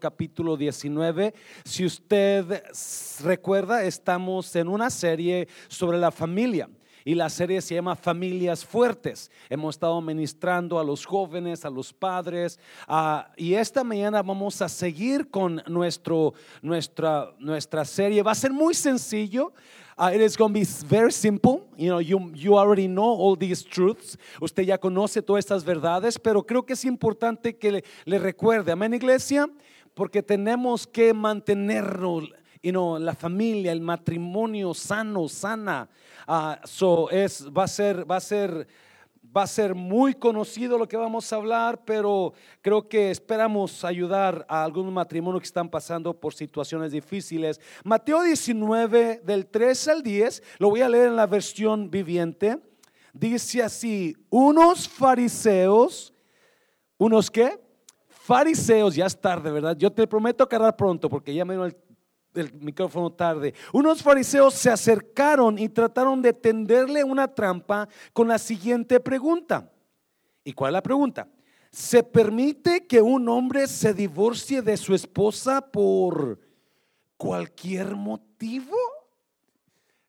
capítulo 19. Si usted recuerda, estamos en una serie sobre la familia y la serie se llama Familias Fuertes. Hemos estado ministrando a los jóvenes, a los padres ah, y esta mañana vamos a seguir con nuestro, nuestra, nuestra serie. Va a ser muy sencillo. Uh, it is going to be very simple. You know, you, you already know all these truths. Usted ya conoce todas estas verdades, pero creo que es importante que le recuerde. Amén, iglesia porque tenemos que mantenernos, you know, la familia, el matrimonio sano, sana. Uh, so es, va a ser, va a ser, va a ser muy conocido lo que vamos a hablar, pero creo que esperamos ayudar a algunos matrimonios que están pasando por situaciones difíciles. Mateo 19, del 3 al 10, lo voy a leer en la versión viviente. Dice así, unos fariseos, unos qué? Fariseos, ya es tarde, ¿verdad? Yo te prometo cargar pronto porque ya me dio el, el, micrófono tarde. Unos fariseos se acercaron y trataron de tenderle una trampa con la siguiente pregunta. ¿Y cuál es la pregunta? ¿Se permite que un hombre se divorcie de su esposa por cualquier motivo?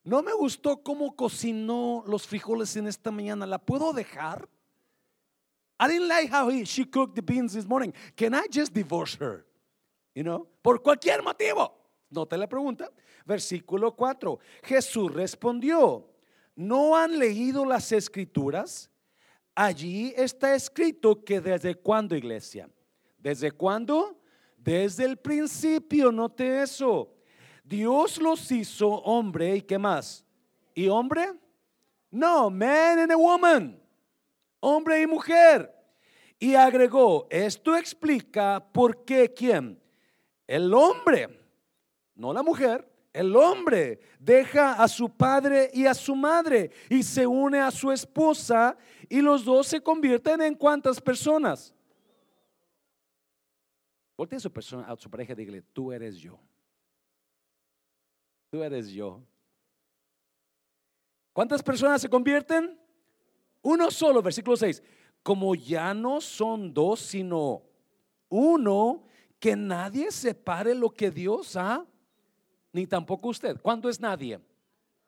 No me gustó cómo cocinó los frijoles en esta mañana. ¿La puedo dejar? I didn't like how he, she cooked the beans this morning. Can I just divorce her? You know, por cualquier motivo. Nota la pregunta. Versículo 4. Jesús respondió, ¿no han leído las escrituras? Allí está escrito que desde cuándo, iglesia? ¿Desde cuándo? Desde el principio, note eso. Dios los hizo hombre y qué más? ¿Y hombre? No, man and a woman hombre y mujer. Y agregó, esto explica por qué quién? El hombre, no la mujer, el hombre deja a su padre y a su madre y se une a su esposa y los dos se convierten en cuántas personas. Voltea a su persona, a su pareja y dígale, tú eres yo. Tú eres yo. ¿Cuántas personas se convierten? Uno solo, versículo 6. Como ya no son dos, sino uno, que nadie separe lo que Dios ha, ni tampoco usted. ¿Cuándo es nadie?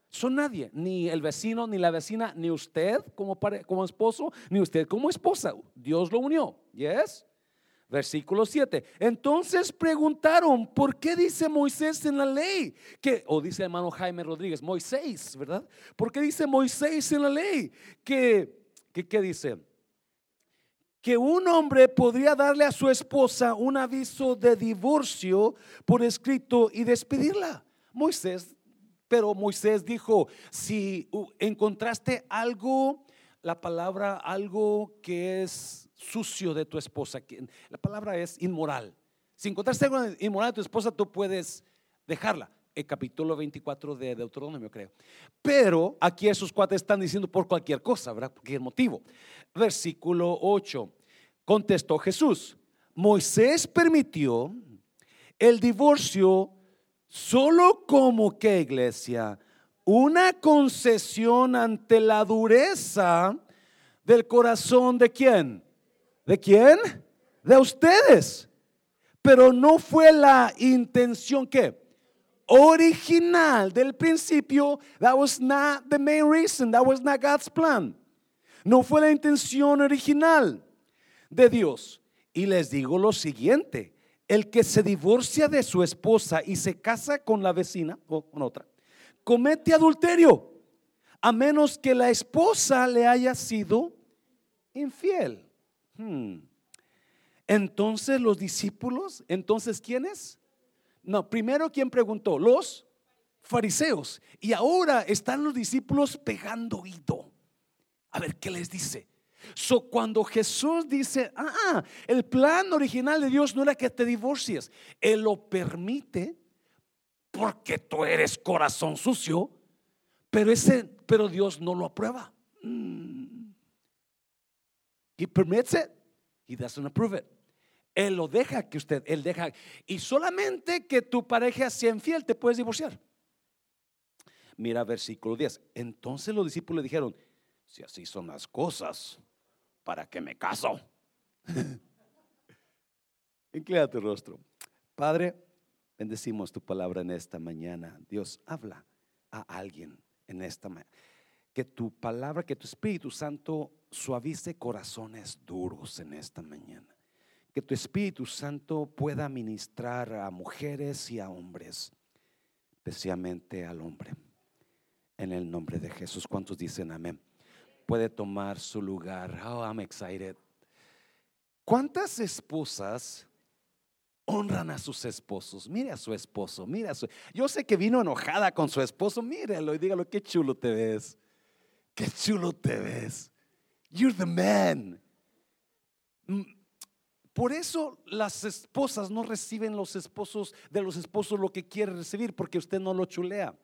Son nadie, ni el vecino, ni la vecina, ni usted como, como esposo, ni usted como esposa. Dios lo unió. ¿Yes? Versículo 7. Entonces preguntaron, ¿por qué dice Moisés en la ley? Que, o dice hermano Jaime Rodríguez, Moisés, ¿verdad? ¿Por qué dice Moisés en la ley? Que, que ¿qué dice? Que un hombre podría darle a su esposa un aviso de divorcio por escrito y despedirla. Moisés, pero Moisés dijo, si encontraste algo, la palabra algo que es sucio de tu esposa. La palabra es inmoral. Si encontraste algo inmoral de tu esposa, tú puedes dejarla. El capítulo 24 de Deuteronomio, creo. Pero aquí esos cuates están diciendo por cualquier cosa, ¿verdad? Por cualquier motivo. Versículo 8. Contestó Jesús. Moisés permitió el divorcio solo como que iglesia, una concesión ante la dureza del corazón de quién? ¿De quién? De ustedes. Pero no fue la intención que original del principio. That was not the main reason. That was not God's plan. No fue la intención original de Dios. Y les digo lo siguiente. El que se divorcia de su esposa y se casa con la vecina o con otra, comete adulterio, a menos que la esposa le haya sido infiel. Hmm. Entonces los discípulos, entonces ¿quiénes? No, primero ¿quién preguntó? Los fariseos. Y ahora están los discípulos pegando oído. A ver, ¿qué les dice? So, cuando Jesús dice, ah, el plan original de Dios no era que te divorcies, Él lo permite porque tú eres corazón sucio, pero ese, pero Dios no lo aprueba. Mm. He permits it, he doesn't approve it. Él lo deja que usted, él deja. Y solamente que tu pareja sea infiel te puedes divorciar. Mira versículo 10. Entonces los discípulos le dijeron, si así son las cosas, ¿para qué me caso? Inclina tu rostro. Padre, bendecimos tu palabra en esta mañana. Dios, habla a alguien en esta mañana. Que tu palabra, que tu Espíritu Santo suavice corazones duros en esta mañana. Que tu Espíritu Santo pueda ministrar a mujeres y a hombres, especialmente al hombre. En el nombre de Jesús. ¿Cuántos dicen amén? Puede tomar su lugar. Oh, I'm excited. ¿Cuántas esposas honran a sus esposos? Mire a su esposo, mire a su. Yo sé que vino enojada con su esposo. Míralo y dígalo, qué chulo te ves. Qué chulo te ves. You're the man. Mm, por eso las esposas no reciben los esposos de los esposos lo que quiere recibir porque usted no lo chulea.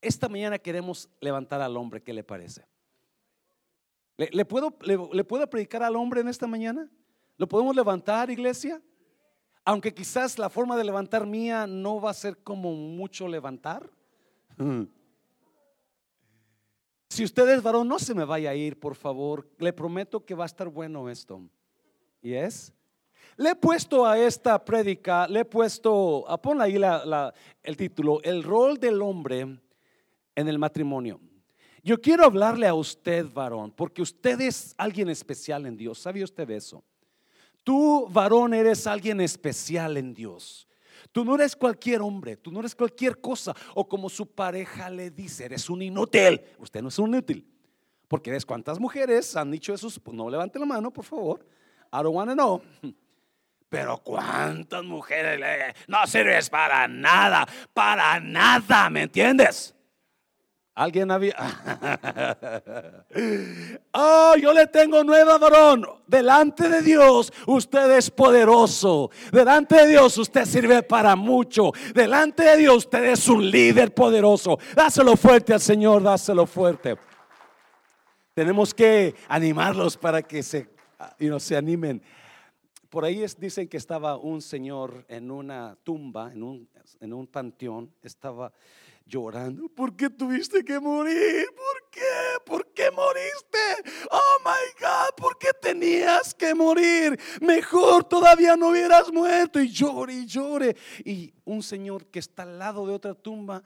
Esta mañana queremos levantar al hombre, ¿qué le parece? ¿Le, puedo, le, puedo predicar al hombre en esta mañana? ¿Lo podemos levantar, iglesia? Aunque quizás la forma de levantar mía no va a ser como mucho levantar. Si usted es varón, no se me vaya a ir, por favor. Le prometo que va a estar bueno esto. ¿Y es? Le he puesto a esta prédica, le he puesto, ah, pon ahí el título, el rol del hombre en el matrimonio. Yo quiero hablarle a usted, varón, porque usted es alguien especial en Dios. ¿Sabe usted eso? Tú, varón, eres alguien especial en Dios. Tú no eres cualquier hombre, tú no eres cualquier cosa. O como su pareja le dice, eres un inútil. Usted no es un inútil. Porque ves cuántas mujeres han dicho eso. Pues no levante la mano, por favor. I don't want to know. Pero cuántas mujeres le, no sirves para nada, para nada, ¿me entiendes? Alguien había. oh, yo le tengo nueva varón. Delante de Dios, usted es poderoso. Delante de Dios, usted sirve para mucho. Delante de Dios, usted es un líder poderoso. Dáselo fuerte al Señor, dáselo fuerte. Tenemos que animarlos para que se, se animen. Por ahí dicen que estaba un señor en una tumba, en un, en un panteón. Estaba llorando. ¿Por qué tuviste que morir? ¿Por qué? ¿Por qué moriste? Oh my God, ¿por qué tenías que morir? Mejor todavía no hubieras muerto. Y llore y llore. Y un señor que está al lado de otra tumba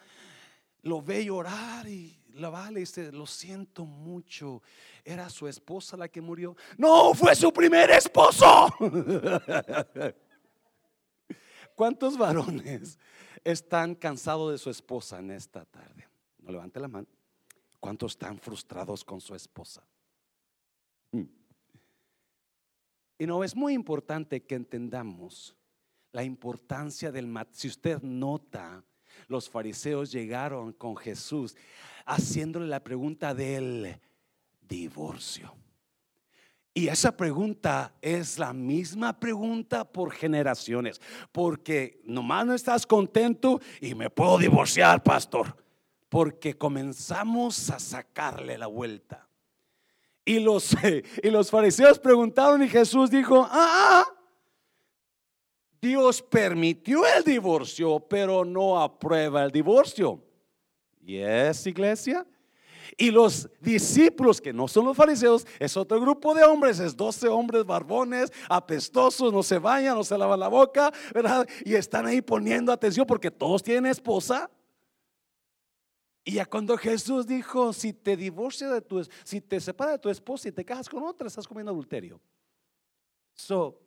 lo ve llorar y la vale y dice, lo siento mucho. Era su esposa la que murió. No, fue su primer esposo. ¿Cuántos varones están cansados de su esposa en esta tarde? No levante la mano. ¿Cuántos están frustrados con su esposa? Hmm. Y no, es muy importante que entendamos la importancia del matrimonio. Si usted nota, los fariseos llegaron con Jesús haciéndole la pregunta del divorcio. Y esa pregunta es la misma pregunta por generaciones, porque nomás no estás contento y me puedo divorciar, pastor, porque comenzamos a sacarle la vuelta. Y los, y los fariseos preguntaron y Jesús dijo, ah, Dios permitió el divorcio, pero no aprueba el divorcio. ¿Y es iglesia? Y los discípulos, que no son los fariseos, es otro grupo de hombres, es 12 hombres barbones, apestosos, no se bañan, no se lavan la boca, ¿verdad? Y están ahí poniendo atención porque todos tienen esposa. Y ya cuando Jesús dijo, si te divorcias de tu, si te separas de tu esposa y te casas con otra, estás comiendo adulterio. So,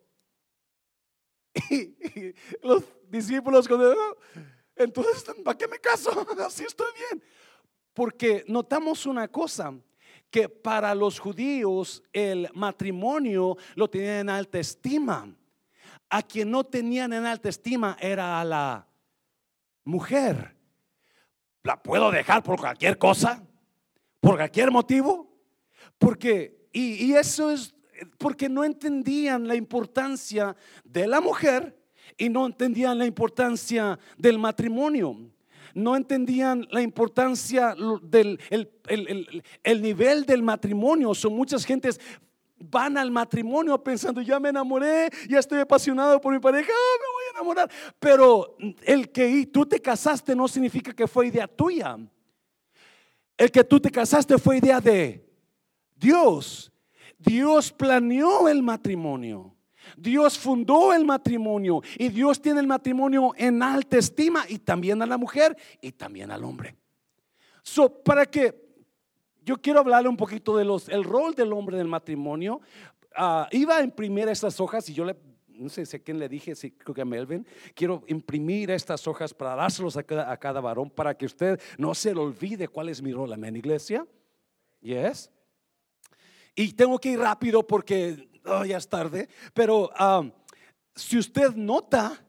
y, los discípulos cuando, entonces, ¿para qué me caso? Así estoy bien. Porque notamos una cosa, que para los judíos el matrimonio lo tenían en alta estima. A quien no tenían en alta estima era a la mujer. ¿La puedo dejar por cualquier cosa? ¿Por cualquier motivo? Porque, y, y eso es porque no entendían la importancia de la mujer y no entendían la importancia del matrimonio no entendían la importancia del el, nivel del matrimonio. Son muchas gentes van al matrimonio pensando, ya me enamoré, ya estoy apasionado por mi pareja, ah, me voy a enamorar. Pero el que tú te casaste no significa que fue idea tuya. El que tú te casaste fue idea de Dios. Dios planeó el matrimonio. Dios fundó el matrimonio y Dios tiene el matrimonio en alta estima y también a la mujer y también al hombre. So, para que yo quiero hablarle un poquito de los el rol del hombre en el matrimonio. Ah, iba a imprimir estas hojas y yo le no sé a quién le dije, si creo que a Melvin, quiero imprimir estas hojas para dárselos a cada, a cada varón para que usted no se le olvide cuál es mi rol, amén, iglesia. Yes. Y tengo que ir rápido porque oh, ya es tarde, pero ah, si usted nota,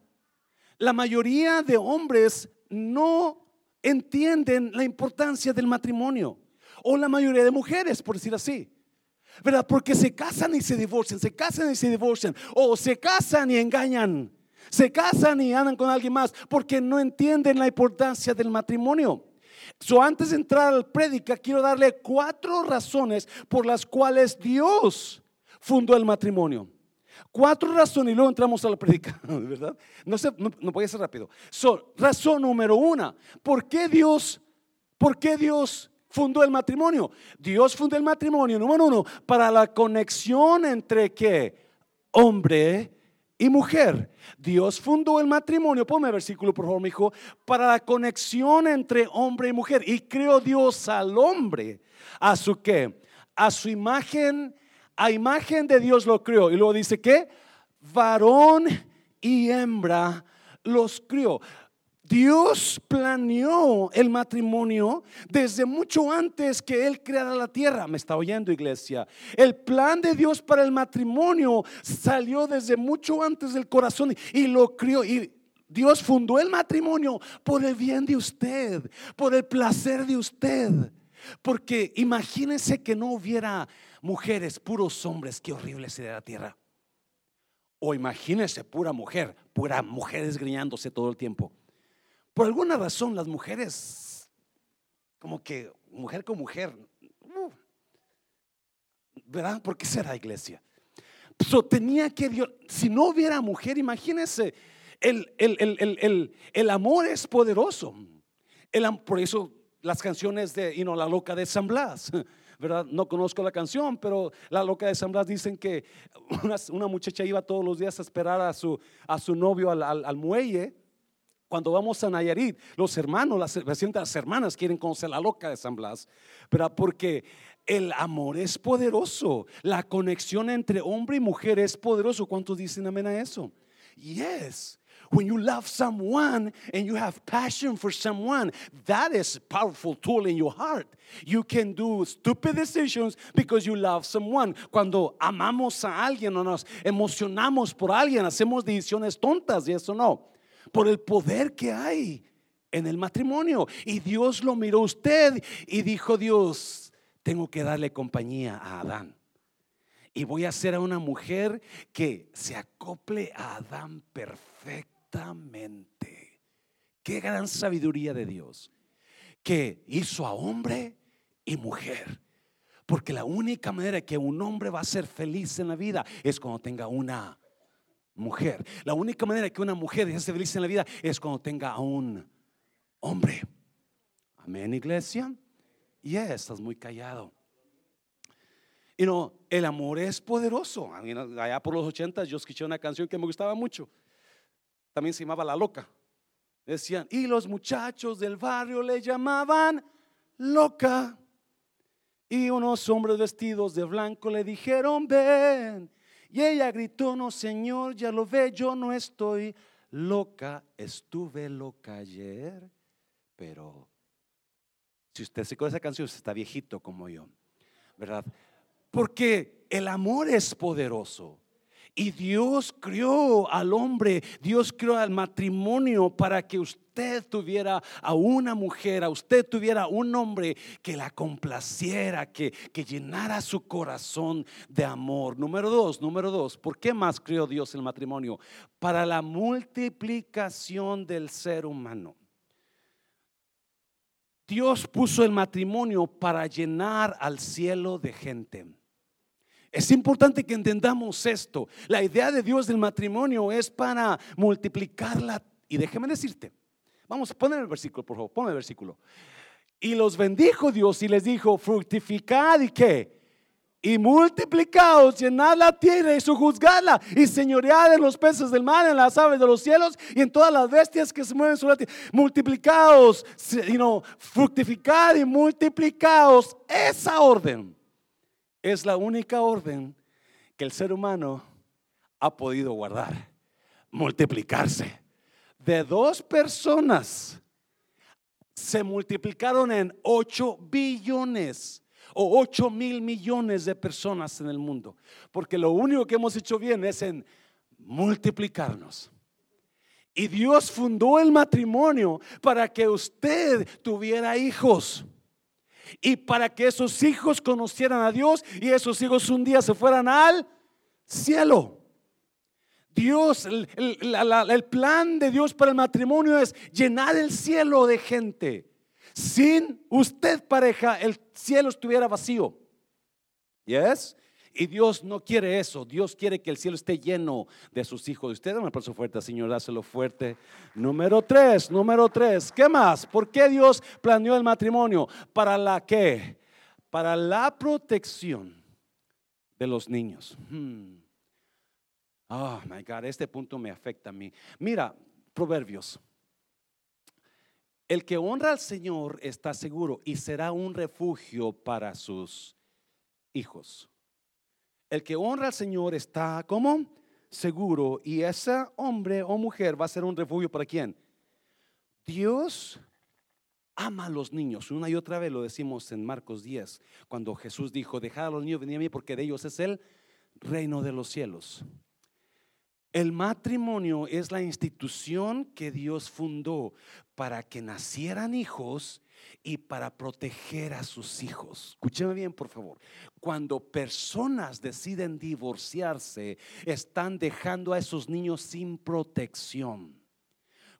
la mayoría de hombres no entienden la importancia del matrimonio, o la mayoría de mujeres, por decir así. ¿Verdad? Porque se casan y se divorcian, se casan y se divorcian, o se casan y engañan, se casan y andan con alguien más, porque no entienden la importancia del matrimonio. So, antes de entrar al prédica, quiero darle cuatro razones por las cuales Dios fundó el matrimonio. Cuatro razones y luego entramos a la prédica, ¿verdad? No, sé, no, voy a ser rápido. So, razón número una, ¿por qué Dios, por qué Dios fundó el matrimonio? Dios fundó el matrimonio, número uno, para la conexión entre qué? Hombre y mujer. Dios fundó el matrimonio, ponme el versículo por favor, mi hijo, para la conexión entre hombre y mujer. Y creó Dios al hombre a su qué? A su imagen, a imagen de Dios lo creó. Y luego dice que varón y hembra los crió. Dios planeó el matrimonio desde mucho antes que Él creara la tierra. ¿Me está oyendo, iglesia? El plan de Dios para el matrimonio salió desde mucho antes del corazón y lo crió. Y Dios fundó el matrimonio por el bien de usted, por el placer de usted. Porque imagínense que no hubiera mujeres, puros hombres, qué horrible sería la tierra. O imagínense pura mujer, pura mujeres griñándose todo el tiempo. Por alguna razón las mujeres, como que mujer con mujer, uh, ¿verdad? ¿Por qué será iglesia? So, tenía que si no hubiera mujer, imagínense, el, el, amor es poderoso. por eso las canciones de you La Loca de San Blas, ¿verdad? No conozco la canción, pero La Loca de San Blas dicen que una, muchacha iba todos los días a esperar a su, a su novio al, muelle cuando vamos a Nayarit, los hermanos, las, las hermanas quieren conocer la loca de San Blas, pero porque el amor es poderoso, la conexión entre hombre y mujer es poderoso. ¿Cuántos dicen amén a eso? Yes. When you love someone and you have passion for someone, that is a powerful tool in your heart. You can do stupid decisions because you love someone. Cuando amamos a alguien o nos emocionamos por alguien, hacemos decisiones tontas y eso no por el poder que hay en el matrimonio. Y Dios lo miró a usted y dijo Dios, tengo que darle compañía a Adán. Y voy a hacer a una mujer que se acople a Adán perfectamente. Qué gran sabiduría de Dios. Que hizo a hombre y mujer. Porque la única manera que un hombre va a ser feliz en la vida es cuando tenga una mujer. La única manera que una mujer se feliz en la vida es cuando tenga a un hombre. Amén, iglesia. Y estás muy callado. Y no, el amor es poderoso. Allá por los ochentas yo escuché una canción que me gustaba mucho. También se llamaba La Loca. Decían, y los muchachos del barrio le llamaban loca. Y unos hombres vestidos de blanco le dijeron, ven, y ella gritó, no señor, ya lo ve, yo no estoy loca, estuve loca ayer, pero si usted se con esa canción, usted está viejito como yo, ¿verdad? Porque el amor es poderoso. Y Dios crió al hombre, Dios creó al matrimonio para que usted tuviera a una mujer, a usted tuviera un hombre que la complaciera, que, que llenara su corazón de amor. Número dos, número dos, ¿por qué más creó Dios el matrimonio? Para la multiplicación del ser humano. Dios puso el matrimonio para llenar al cielo de gente. Es importante que entendamos esto. La idea de Dios del matrimonio es para multiplicarla. Y déjeme decirte, vamos a poner el versículo, por favor, ponme el versículo. Y los bendijo Dios y les dijo, fructificad y qué? y multiplicaos, llenad la tierra y sojuzgadla y señoread en los peces del mar, en las aves de los cielos y en todas las bestias que se mueven sobre la tierra. Multiplicaos, you fructificad y multiplicaos. Esa orden es la única orden que el ser humano ha podido guardar. Multiplicarse. De dos personas se multiplicaron en 8 billones o 8 mil millones de personas en el mundo. Porque lo único que hemos hecho bien es en multiplicarnos. Y Dios fundó el matrimonio para que usted tuviera hijos. Y para que esos hijos conocieran a Dios y esos hijos un día se fueran al cielo. Dios, el, plan de Dios para el matrimonio es llenar el cielo de gente. Sin usted pareja, el cielo estuviera vacío. ¿Yes? Y Dios no quiere eso. Dios quiere que el cielo esté lleno de sus hijos. Usted un aplauso fuerte, Señor, dáselo fuerte. Número tres, número tres. ¿Qué más? ¿Por qué Dios planeó el matrimonio? ¿Para la qué? Para la protección de los niños. Hmm. Oh my God, este punto me afecta a mí. Mira, Proverbios. El que honra al Señor está seguro y será un refugio para sus hijos. El que honra al Señor está como seguro y ese hombre o mujer va a ser un refugio para quién? Dios ama a los niños. Una y otra vez lo decimos en Marcos 10, cuando Jesús dijo, dejad a los niños venir a mí porque de ellos es el reino de los cielos. El matrimonio es la institución que Dios fundó para que nacieran hijos y para proteger a sus hijos. Escúcheme bien, por favor. Cuando personas deciden divorciarse, están dejando a esos niños sin protección.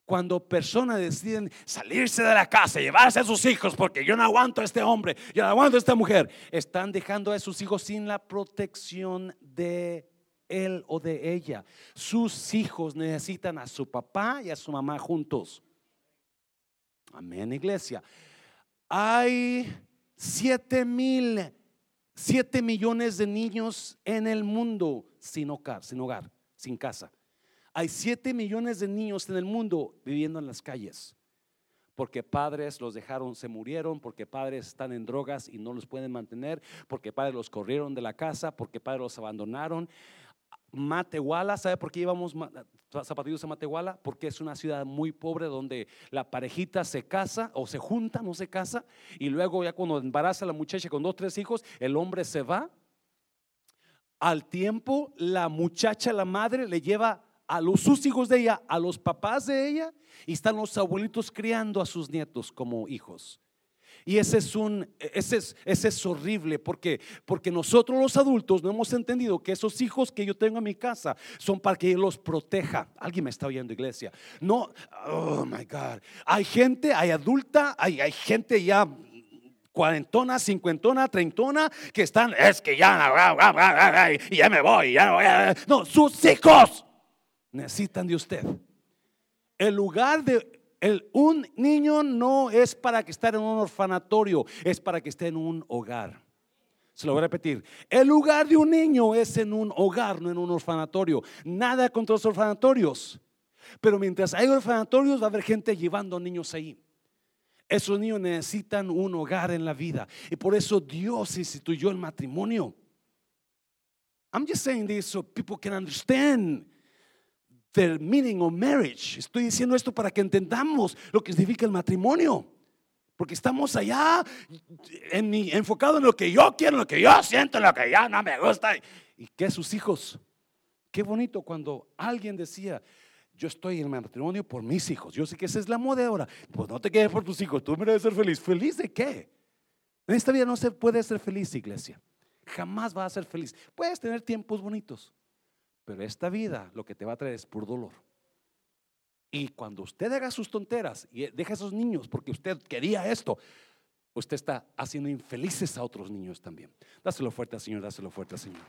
Cuando personas deciden salirse de la casa, llevarse a sus hijos, porque yo no aguanto a este hombre, yo no aguanto a esta mujer, están dejando a sus hijos sin la protección de él o de ella. Sus hijos necesitan a su papá y a su mamá juntos. Amén, iglesia. Hay siete mil, siete millones de niños en el mundo sin hogar, sin hogar, sin casa. Hay siete millones de niños en el mundo viviendo en las calles porque padres los dejaron, se murieron, porque padres están en drogas y no los pueden mantener, porque padres los corrieron de la casa, porque padres los abandonaron. Matehuala, ¿sabe por qué llevamos zapatillos a Matehuala? Porque es una ciudad muy pobre donde la parejita se casa o se junta, no se casa, y luego ya cuando embaraza a la muchacha con dos, tres hijos, el hombre se va. Al tiempo, la muchacha, la madre, le lleva a los sus hijos de ella, a los papás de ella, y están los abuelitos criando a sus nietos como hijos. Y ese es un ese es, ese es horrible porque porque nosotros los adultos no hemos entendido que esos hijos que yo tengo en mi casa son para que yo los proteja. Alguien me está oyendo, iglesia. No, oh my God. Hay gente, hay adulta, hay, hay gente ya cuarentona, cincuentona, treintona, que están, es que ya, y ya me voy, ya voy. No, sus hijos necesitan de usted. El lugar de el, un niño no es para que esté en un orfanatorio, es para que esté en un hogar. Se lo voy a repetir. El lugar de un niño es en un hogar, no en un orfanatorio. Nada contra los orfanatorios. Pero mientras hay orfanatorios va a haber gente llevando niños ahí. Esos niños necesitan un hogar en la vida. Y por eso Dios instituyó el matrimonio. I'm just saying this so people can understand the meaning of marriage. Estoy diciendo esto para que entendamos lo que significa el matrimonio. Porque estamos allá en mi, enfocado en lo que yo quiero, lo que yo siento, en lo que ya no me gusta. Y que sus hijos. Qué bonito cuando alguien decía, yo estoy en el matrimonio por mis hijos. Yo sé que esa es la moda ahora. Pues no te quedes por tus hijos, tú mereces ser feliz. ¿Feliz de qué? En esta vida no se puede ser feliz, iglesia. Jamás vas a ser feliz. Puedes tener tiempos bonitos, pero esta vida lo que te va a traer es por dolor. Y cuando usted haga sus tonteras y deja a esos niños porque usted quería esto, usted está haciendo infelices a otros niños también. Dáselo fuerte al Señor, dáselo fuerte al Señor.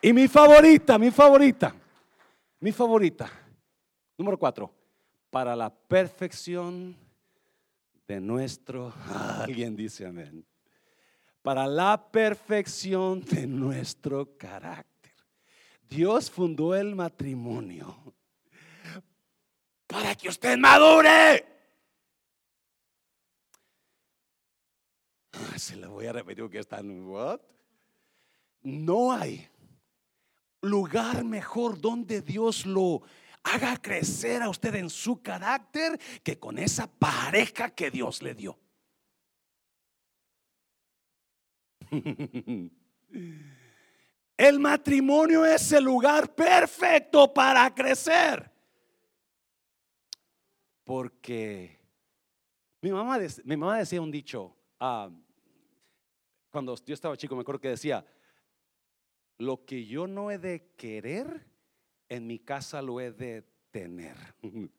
Y mi favorita, mi favorita, mi favorita, número cuatro, para la perfección de nuestro, alguien dice amén, para la perfección de nuestro carácter. Dios fundó el matrimonio para que usted madure. Ah, se lo voy a repetir que están, what? No hay lugar mejor donde Dios lo haga crecer a usted en su carácter que con esa pareja que Dios le dio. El matrimonio es el lugar perfecto para crecer. Porque mi mamá, mi mamá decía un dicho, ah, cuando yo estaba chico, me acuerdo que decía, lo que yo no he de querer, en mi casa lo he de tener.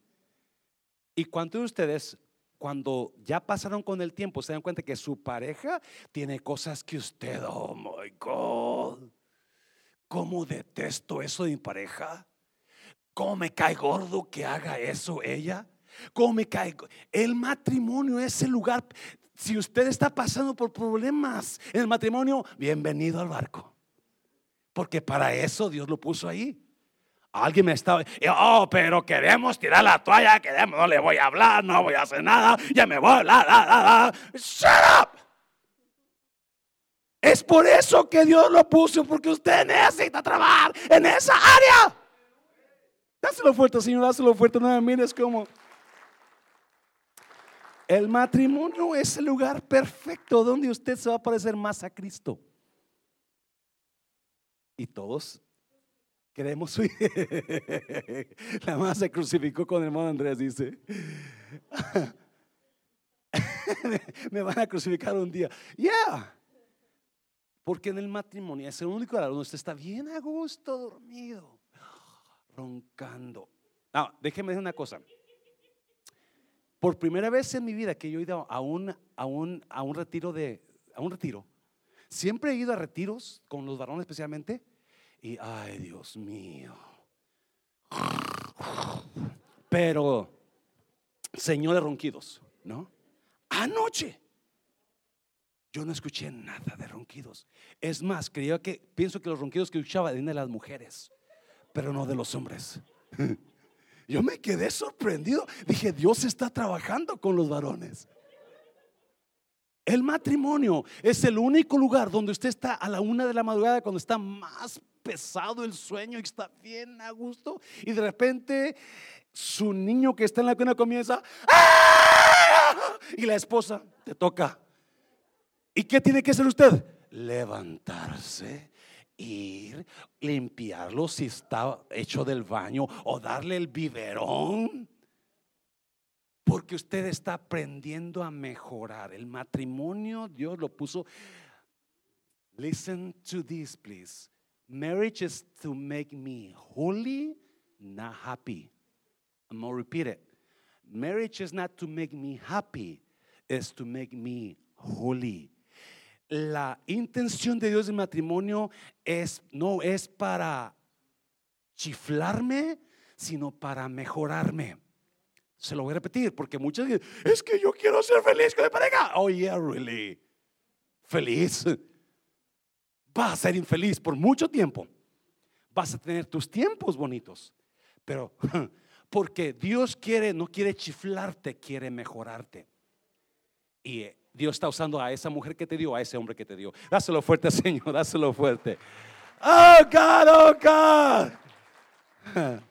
¿Y cuántos de ustedes, cuando ya pasaron con el tiempo, se dan cuenta que su pareja tiene cosas que usted, oh my God, cómo detesto eso de mi pareja? ¿Cómo me cae gordo que haga eso ella? ¿Cómo me cae? El matrimonio es el lugar. Si usted está pasando por problemas en el matrimonio, bienvenido al barco. Porque para eso Dios lo puso ahí. Alguien me estaba, oh, pero queremos tirar la toalla, queremos, no le voy a hablar, no voy a hacer nada, ya me voy, la, la. Shut up. Es por eso que Dios lo puso, porque usted necesita trabajar en esa área. Dáselo fuerte, Señor, dáselo fuerte. No, mires como el matrimonio es el lugar perfecto donde usted se va a parecer más a Cristo. Y todos queremos su La más se crucificó con el hermano Andrés, dice. Me van a crucificar un día. Yeah. Porque en el matrimonio es el único lugar donde usted está bien a gusto, dormido, roncando. No, déjeme decir una cosa. Por primera vez en mi vida que yo he ido a un, a un, a un retiro de, a un retiro, Siempre he ido a retiros con los varones especialmente. Y, ay, Dios mío. Pero, señores ronquidos, ¿no? Anoche yo no escuché nada de ronquidos. Es más, creía que, pienso que los ronquidos que escuchaba eran de las mujeres, pero no de los hombres. Yo me quedé sorprendido. Dije, Dios está trabajando con los varones. El matrimonio es el único lugar donde usted está a la una de la madrugada cuando está más pesado el sueño y está bien a gusto y de repente su niño que está en la cuna comienza ¡Ah! y la esposa te toca. ¿Y qué tiene que hacer usted? Levantarse, ir, limpiarlo si está hecho del baño o darle el biberón. Porque usted está aprendiendo a mejorar. El matrimonio, Dios lo puso. Listen to this, please. Marriage is to make me holy, not happy. I'm going to repeat it. Marriage is not to make me happy, it's to make me holy. La intención de Dios en matrimonio es no es para chiflarme, sino para mejorarme. Se lo voy a repetir porque muchas veces es que yo quiero ser feliz con mi pareja. Oh, yeah, really. Feliz. Vas a ser infeliz por mucho tiempo. Vas a tener tus tiempos bonitos. Pero porque Dios quiere, no quiere chiflarte, quiere mejorarte. Y Dios está usando a esa mujer que te dio, a ese hombre que te dio. Dáselo fuerte, Señor, dáselo fuerte. Oh God, oh God.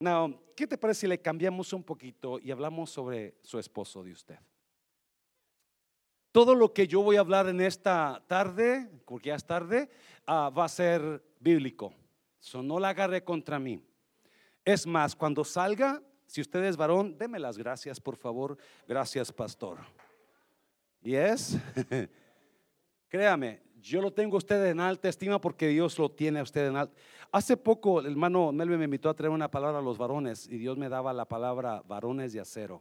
Now, ¿qué te parece si le cambiamos un poquito y hablamos sobre su esposo de usted? Todo lo que yo voy a hablar en esta tarde, porque ya es tarde, ah, va a ser bíblico. So, no la agarre contra mí. Es más, cuando salga, si usted es varón, deme las gracias, por favor. Gracias, pastor. ¿Yes? Créame, yo lo tengo a usted en alta estima porque Dios lo tiene a usted en alta. Hace poco el hermano Melvin me invitó a traer una palabra a los varones y Dios me daba la palabra varones de acero,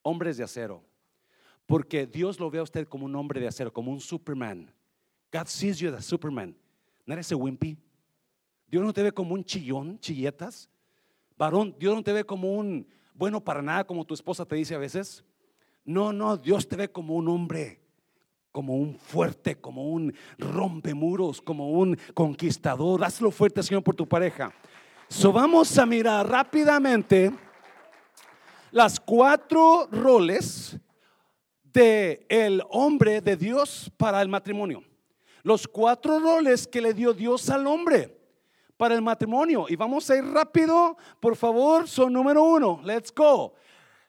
hombres de acero. Porque Dios lo ve a usted como un hombre de acero, como un Superman. God sees you as Superman. No eres wimpy. Dios no te ve como un chillón, chilletas. Varón, Dios no te ve como un bueno para nada, como tu esposa te dice a veces. No, no, Dios te ve como un hombre, como un fuerte, como un rompemuros, como un conquistador. Hazlo fuerte, Señor, por tu pareja. So vamos a mirar rápidamente las cuatro roles de el hombre de Dios para el matrimonio. Los cuatro roles que le dio Dios al hombre para el matrimonio. Y vamos a ir rápido, por favor, son número uno. Let's go.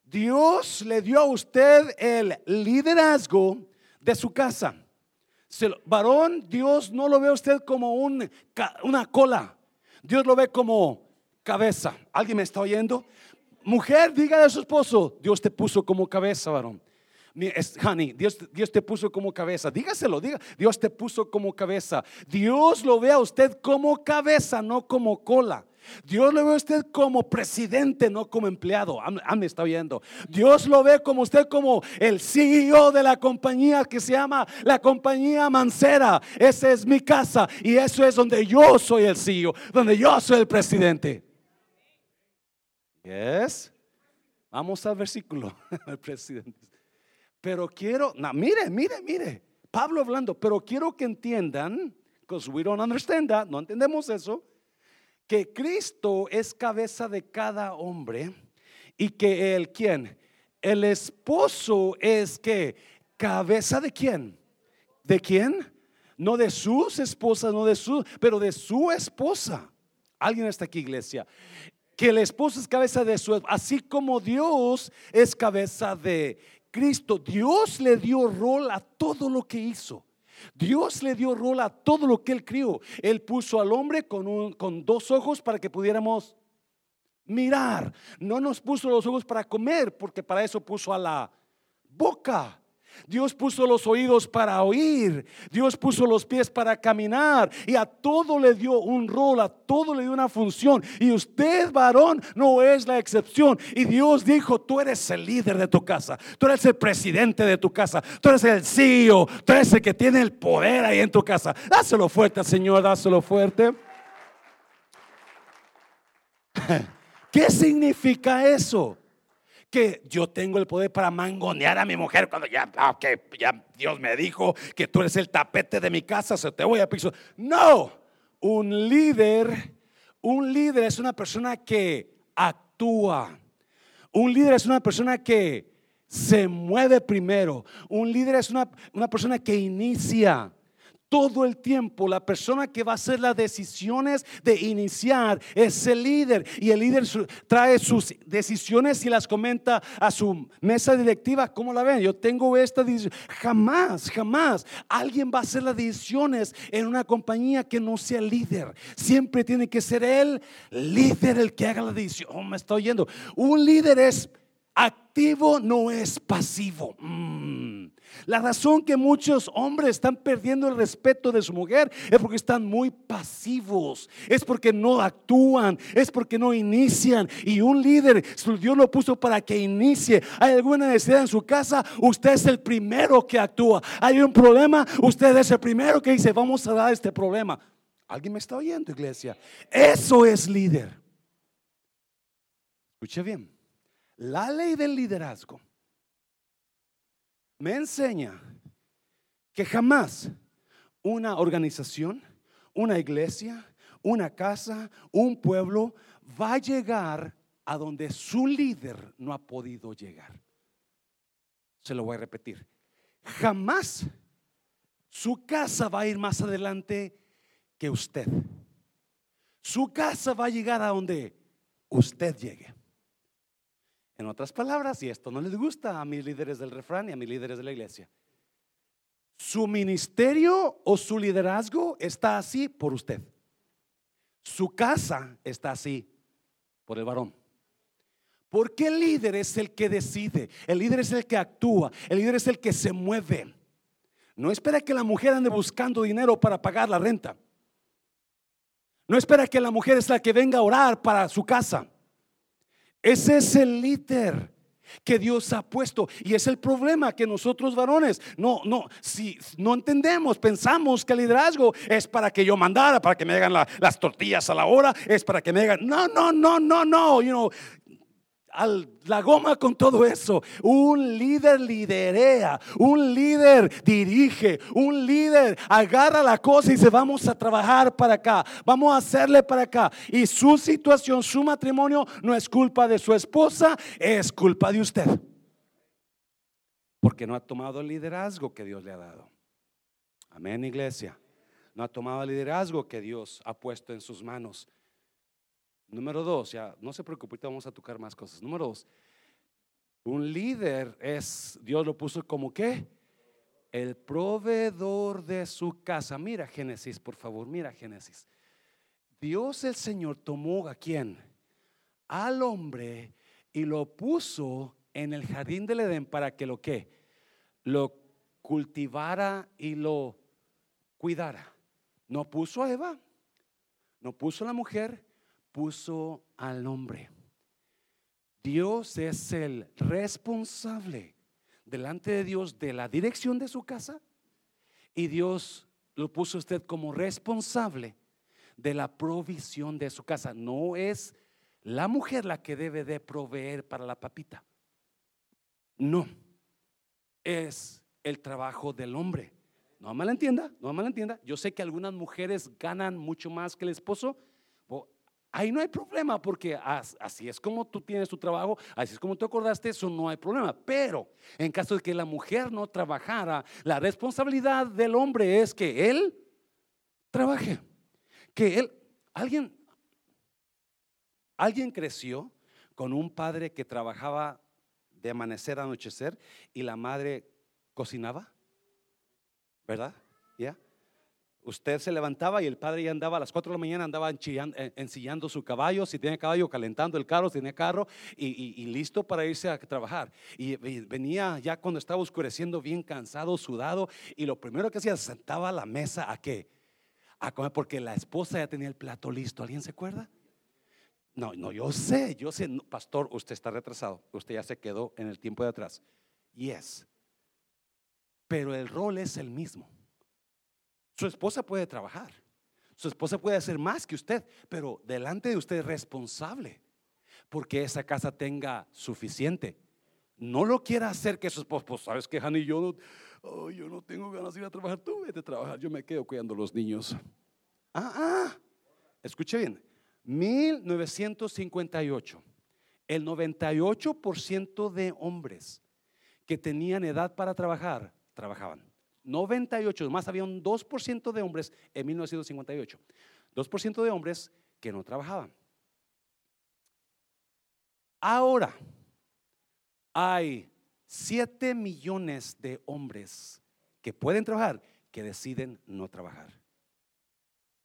Dios le dio a usted el liderazgo de su casa. varón, Dios no lo ve a usted como un, una cola. Dios lo ve como cabeza. ¿Alguien me está oyendo? Mujer, diga a su esposo, Dios te puso como cabeza, varón. Honey, Dios, Dios te puso como cabeza. Dígaselo, diga. Dios te puso como cabeza. Dios lo ve a usted como cabeza, no como cola. Dios lo ve a usted como presidente, no como empleado. Ah, me está oyendo. Dios lo ve como usted como el CEO de la compañía que se llama la compañía Mancera. Esa es mi casa y eso es donde yo soy el CEO, donde yo soy el presidente. Yes. Vamos al versículo, presidente. Pero quiero, mire, mire, mire, Pablo hablando, pero quiero que entiendan, because we don't understand that, no entendemos eso, que Cristo es cabeza de cada hombre y que el quién, el esposo es que cabeza de quién, de quién, no de sus esposas, no de su, pero de su esposa. Alguien está aquí, iglesia que el esposo es cabeza de su, así como Dios es cabeza de Cristo. Dios le dio rol a todo lo que hizo. Dios le dio rol a todo lo que él crió. Él puso al hombre con, con dos ojos para que pudiéramos mirar. No nos puso los ojos para comer, porque para eso puso a la boca. Dios puso los oídos para oír, Dios puso los pies para caminar y a todo le dio un rol, a todo le dio una función. Y usted, varón, no es la excepción. Y Dios dijo, tú eres el líder de tu casa, tú eres el presidente de tu casa, tú eres el CEO, tú eres el que tiene el poder ahí en tu casa. Dáselo fuerte, Señor, dáselo fuerte. ¿Qué significa eso? Que yo tengo el poder para mangonear a mi mujer cuando ya, ah, ya Dios me dijo que tú eres el tapete de mi casa, se te voy a piso. No, un líder, un líder es una persona que actúa. Un líder es una persona que se mueve primero. Un líder es una, una persona que inicia todo el tiempo la persona que va a hacer las decisiones de iniciar es el líder y el líder trae sus decisiones y las comenta a su mesa directiva. ¿Cómo la ven? Yo tengo esta decisión. Jamás, jamás alguien va a hacer las decisiones en una compañía que no sea líder. Siempre tiene que ser el líder el que haga la decisión. Oh, me está oyendo. Un líder es activo, no es pasivo. Mm. La razón que muchos hombres están perdiendo el respeto de su mujer es porque están muy pasivos, es porque no actúan, es porque no inician. Y un líder, Dios lo puso para que inicie. Hay alguna necesidad en su casa, usted es el primero que actúa. Hay un problema, usted es el primero que dice, vamos a dar este problema. ¿Alguien me está oyendo, iglesia? Eso es líder. Escuche bien, la ley del liderazgo me enseña que jamás una organización, una iglesia, una casa, un pueblo va a llegar a donde su líder no ha podido llegar. Se lo voy a repetir. Jamás su casa va a ir más adelante que usted. Su casa va a llegar a donde usted llegue. En otras palabras, y esto no les gusta a mis líderes del refrán y a mis líderes de la iglesia, su ministerio o su liderazgo está así por usted. Su casa está así por el varón. Porque el líder es el que decide, el líder es el que actúa, el líder es el que se mueve. No espera que la mujer ande buscando dinero para pagar la renta. No espera que la mujer es la que venga a orar para su casa. Ese es el líder que Dios ha puesto y es el problema que nosotros varones no no si no entendemos pensamos que el liderazgo es para que yo mandara para que me hagan las tortillas a la hora es para que me hagan no no no no no you know la goma con todo eso. Un líder liderea, un líder dirige, un líder agarra la cosa y dice, vamos a trabajar para acá, vamos a hacerle para acá. Y su situación, su matrimonio no es culpa de su esposa, es culpa de usted. Porque no ha tomado el liderazgo que Dios le ha dado. Amén, iglesia. No ha tomado el liderazgo que Dios ha puesto en sus manos. Número dos, ya no se preocupe, vamos a tocar más cosas. Número dos, un líder es, Dios lo puso como qué? El proveedor de su casa. Mira Génesis, por favor, mira Génesis. Dios el Señor tomó a quién? Al hombre y lo puso en el jardín del Edén para que lo que lo cultivara y lo cuidara. No puso a Eva, no puso a la mujer, puso al hombre. Dios es el responsable delante de Dios de la dirección de su casa y Dios lo puso usted como responsable de la provisión de su casa. No es la mujer la que debe de proveer para la papita. No, es el trabajo del hombre. No me entienda, no me entienda. Yo sé que algunas mujeres ganan mucho más que el esposo, Ahí no hay problema porque así es como tú tienes tu trabajo, así es como tú acordaste, eso no hay problema. Pero en caso de que la mujer no trabajara, la responsabilidad del hombre es que él trabaje. Que él, alguien, alguien creció con un padre que trabajaba de amanecer a anochecer y la madre cocinaba, ¿verdad? ¿Ya? Usted se levantaba y el padre ya andaba a las 4 de la mañana, andaba eh, ensillando su caballo, si tiene caballo, calentando el carro, si tenía carro y, listo para irse a trabajar. Y, venía ya cuando estaba oscureciendo, bien cansado, sudado, y lo primero que hacía, sentaba a la mesa a qué? A comer, porque la esposa ya tenía el plato listo. ¿Alguien se acuerda? No, no, yo sé, yo sé, pastor, usted está retrasado, usted ya se quedó en el tiempo de atrás. Yes. Pero el rol es el mismo. Su esposa puede trabajar. Su esposa puede hacer más que usted, pero delante de usted es responsable porque esa casa tenga suficiente. No lo quiera hacer que su esposa, pues sabes que Hanny, yo no, yo no tengo ganas de ir a trabajar, tú vete a trabajar, yo me quedo cuidando a los niños. Ah, ah, escuche bien, 1958, el 98% de hombres que tenían edad para trabajar, trabajaban. 98, más había un 2% de hombres en 1958. 2% de hombres que no trabajaban. Ahora hay 7 millones de hombres que pueden trabajar que deciden no trabajar.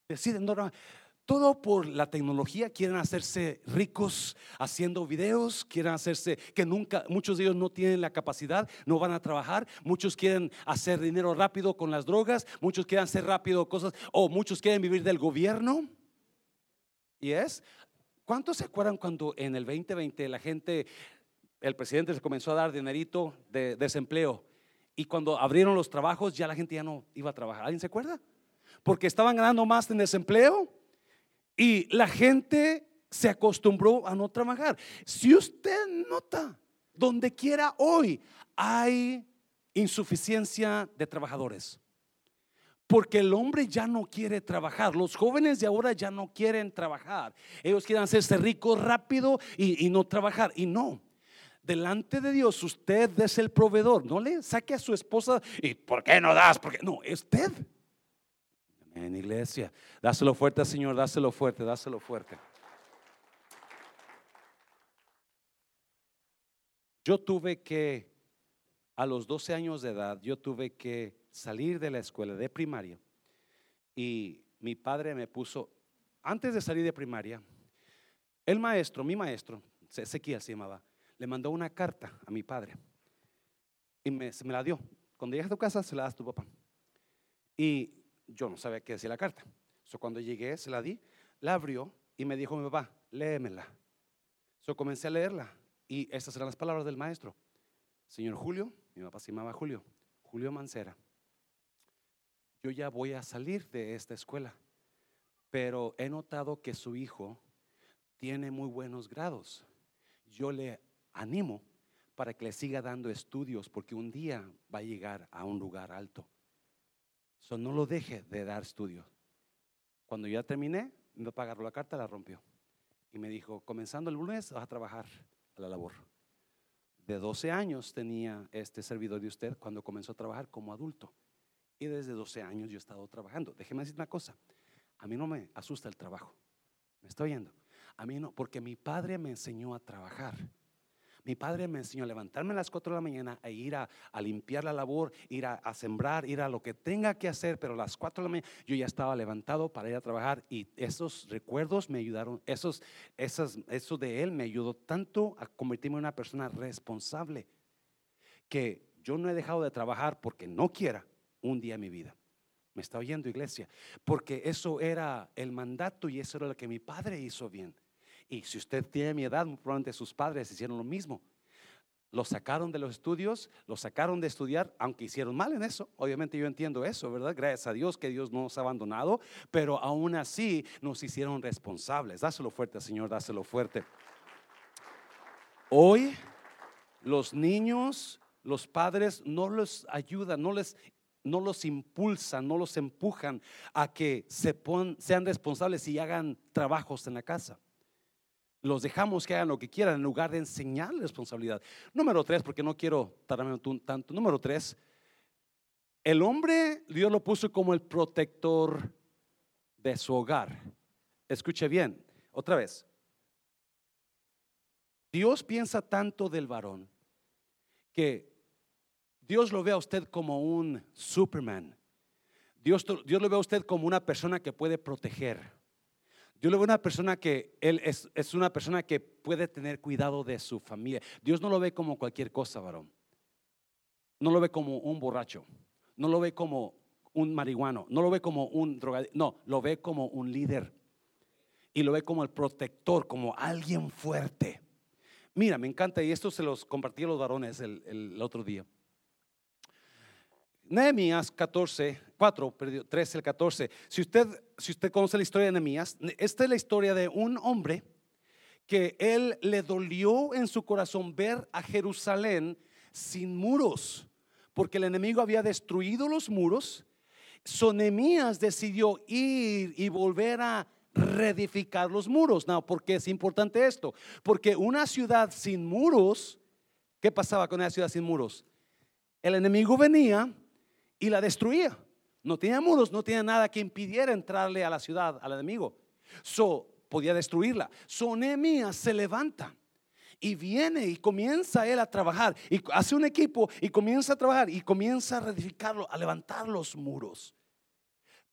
Deciden no trabajar. Todo por la tecnología, quieren hacerse ricos haciendo videos, quieren hacerse que nunca, muchos de ellos no tienen la capacidad, no van a trabajar, muchos quieren hacer dinero rápido con las drogas, muchos quieren hacer rápido cosas, o muchos quieren vivir del gobierno. ¿Y es? ¿Cuántos se acuerdan cuando en el 2020 la gente, el presidente se comenzó a dar dinerito de desempleo y cuando abrieron los trabajos ya la gente ya no iba a trabajar? ¿Alguien se acuerda? Porque estaban ganando más en desempleo. Y la gente se acostumbró a no trabajar. Si usted nota, donde quiera hoy hay insuficiencia de trabajadores. Porque el hombre ya no quiere trabajar. Los jóvenes de ahora ya no quieren trabajar. Ellos quieren hacerse ricos rápido y, no trabajar. Y no. Delante de Dios usted es el proveedor. No le saque a su esposa y ¿por qué no das? Porque no, usted en iglesia. Dáselo fuerte Señor, dáselo fuerte, dáselo fuerte. Yo tuve que, a los 12 años de edad, yo tuve que salir de la escuela de primaria y mi padre me puso, antes de salir de primaria, el maestro, mi maestro, Ezequiel se llamaba, le mandó una carta a mi padre y me, me la dio. Cuando llegas a tu casa, se la das a tu papá. Y yo no sabía qué decía la carta. So, cuando llegué, se la di, la abrió y me dijo mi papá, léemela. So, comencé a leerla y estas eran las palabras del maestro. Señor Julio, mi papá se llamaba Julio, Julio Mancera. Yo ya voy a salir de esta escuela, pero he notado que su hijo tiene muy buenos grados. yo le animo para que le siga dando estudios, porque un día va a llegar a un lugar alto. So, no lo deje de dar estudios. Cuando ya terminé, me va a pagar la carta, la rompió. Y me dijo, comenzando el lunes vas a trabajar a la labor. De 12 años tenía este servidor de usted cuando comenzó a trabajar como adulto. Y desde 12 años yo he estado trabajando. Déjeme decir una cosa, a mí no me asusta el trabajo. ¿Me estoy oyendo? A mí no, porque mi padre me enseñó a trabajar. Mi padre me enseñó a levantarme a las 4 de la mañana e ir a, limpiar la labor, ir a, sembrar, ir a lo que tenga que hacer, pero a las 4 de la mañana yo ya estaba levantado para ir a trabajar y esos recuerdos me ayudaron, esos, esas, eso de él me ayudó tanto a convertirme en una persona responsable que yo no he dejado de trabajar porque no quiera un día en mi vida. Me está oyendo iglesia, porque eso era el mandato y eso era lo que mi padre hizo bien. Y si usted tiene mi edad, probablemente sus padres hicieron lo mismo. Lo sacaron de los estudios, lo sacaron de estudiar, aunque hicieron mal en eso. Obviamente yo entiendo eso, ¿verdad? Gracias a Dios que Dios no nos ha abandonado, pero aún así nos hicieron responsables. Dáselo fuerte, Señor, dáselo fuerte. Hoy los niños, los padres no les ayudan, no les no los impulsan, no los empujan a que se sean responsables y hagan trabajos en la casa los dejamos que hagan lo que quieran en lugar de enseñar responsabilidad. Número tres, porque no quiero tardarme tanto. Número tres, el hombre Dios lo puso como el protector de su hogar. Escuche bien, otra vez. Dios piensa tanto del varón que Dios lo ve a usted como un Superman. Dios, Dios lo ve a usted como una persona que puede proteger yo veo una persona que él es, es, una persona que puede tener cuidado de su familia. Dios no lo ve como cualquier cosa, varón. No lo ve como un borracho. No lo ve como un marihuano. No lo ve como un drogadicto. No, lo ve como un líder. Y lo ve como el protector, como alguien fuerte. Mira, me encanta, y esto se los compartí a los varones el otro día. Nehemías 14, 4, 13 el 14. Si usted, si usted conoce la historia de Nehemías, esta es la historia de un hombre que él le dolió en su corazón ver a Jerusalén sin muros, porque el enemigo había destruido los muros. So Nehemías decidió ir y volver a reedificar los muros. No, ¿por qué es importante esto? Porque una ciudad sin muros, ¿qué pasaba con una ciudad sin muros? El enemigo venía y la destruía. No tenía muros, no tenía nada que impidiera entrarle a la ciudad, al enemigo. So, podía destruirla. So, se levanta y viene y comienza él a trabajar y hace un equipo y comienza a trabajar y comienza a reedificarlo, a levantar los muros.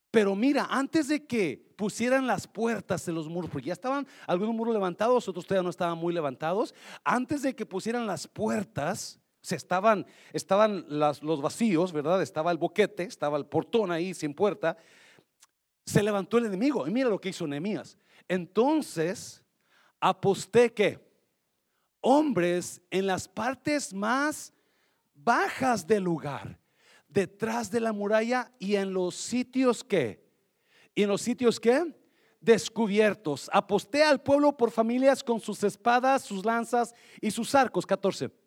Pero mira, antes de que pusieran las puertas de los muros, porque ya estaban algunos muros levantados, otros todavía no estaban muy levantados, antes de que pusieran las puertas, se estaban, estaban los vacíos, ¿verdad? Estaba el boquete, estaba el portón ahí sin puerta. Se levantó el enemigo. Y mira lo que hizo Nehemías. Entonces aposté que hombres en las partes más bajas del lugar, detrás de la muralla y en los sitios que, y en los sitios que, descubiertos. Aposté al pueblo por familias con sus espadas, sus lanzas y sus arcos. 14.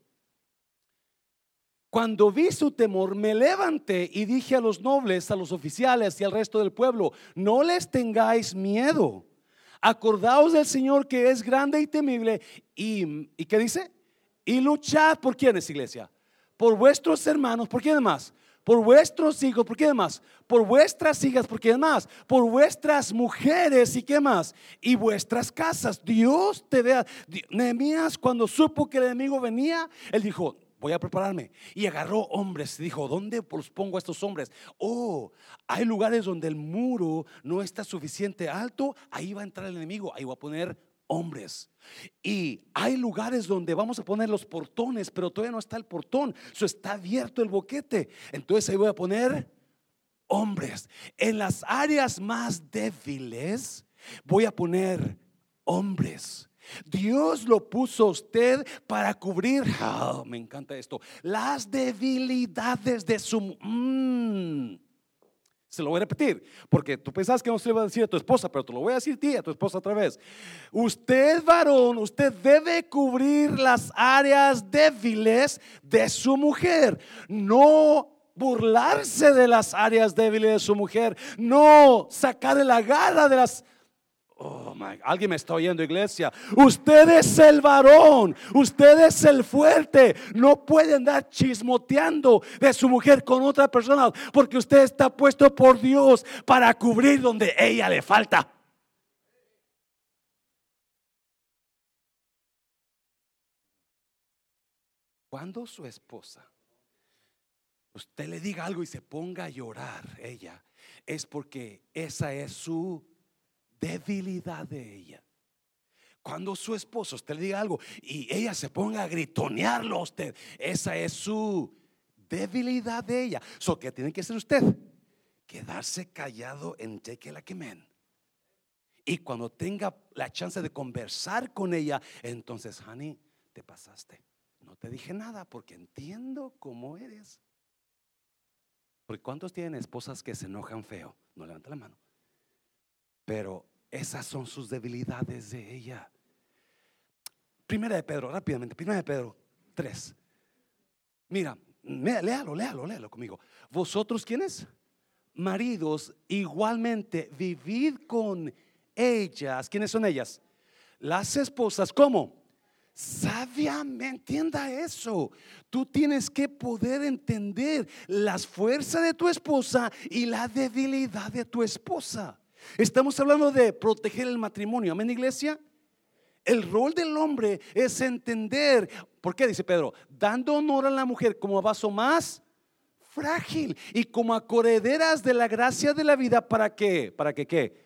Cuando vi su temor, me levanté y dije a los nobles, a los oficiales y al resto del pueblo, no les tengáis miedo. Acordaos del Señor que es grande y temible. ¿Y, ¿y qué dice? Y luchad por quienes, iglesia. Por vuestros hermanos, ¿por quiénes más? Por vuestros hijos, ¿por qué más? Por vuestras hijas, ¿por qué más? Por vuestras mujeres y qué más? Y vuestras casas. Dios te vea. Nehemías cuando supo que el enemigo venía, él dijo, voy a prepararme. Y agarró hombres. Dijo, ¿dónde los pongo a estos hombres? Oh, hay lugares donde el muro no está suficiente alto. Ahí va a entrar el enemigo. Ahí voy a poner hombres. Y hay lugares donde vamos a poner los portones, pero todavía no está el portón. Eso está abierto el boquete. Entonces ahí voy a poner hombres. En las áreas más débiles voy a poner hombres. Dios lo puso usted para cubrir, ah, me encanta esto, las debilidades de su... Mm. Se lo voy a repetir, porque tú pensás que no se le va a decir a tu esposa, pero te lo voy a decir a ti, a tu esposa otra vez. Usted, varón, usted debe cubrir las áreas débiles de su mujer, no burlarse de las áreas débiles de su mujer, no sacarle la garra de las Oh my, alguien me está oyendo, iglesia. Usted es el varón, usted es el fuerte. No puede andar chismoteando de su mujer con otra persona porque usted está puesto por Dios para cubrir donde ella le falta. Cuando su esposa, usted le diga algo y se ponga a llorar, ella, es porque esa es su debilidad de ella. Cuando su esposo usted le diga algo y ella se ponga a gritonearlo a usted, esa es su debilidad de ella. So que tiene que ser usted quedarse callado en take la men. Y cuando tenga la chance de conversar con ella, entonces, honey, te pasaste. No te dije nada porque entiendo cómo eres. Porque ¿cuántos tienen esposas que se enojan feo? No levanta la mano. Pero esas son sus debilidades de ella. Primera de Pedro, rápidamente, primera de Pedro 3. Mira, léalo, léalo, léalo conmigo. Vosotros, ¿quiénes? Maridos, igualmente vivid con ellas. ¿Quiénes son ellas? Las esposas, ¿cómo? Sabiamente, entienda eso. Tú tienes que poder entender las fuerzas de tu esposa y la debilidad de tu esposa. Estamos hablando de proteger el matrimonio. Amén, iglesia. El rol del hombre es entender, ¿por qué dice Pedro? Dando honor a la mujer como vaso más frágil y como acorrederas de la gracia de la vida para que, para qué?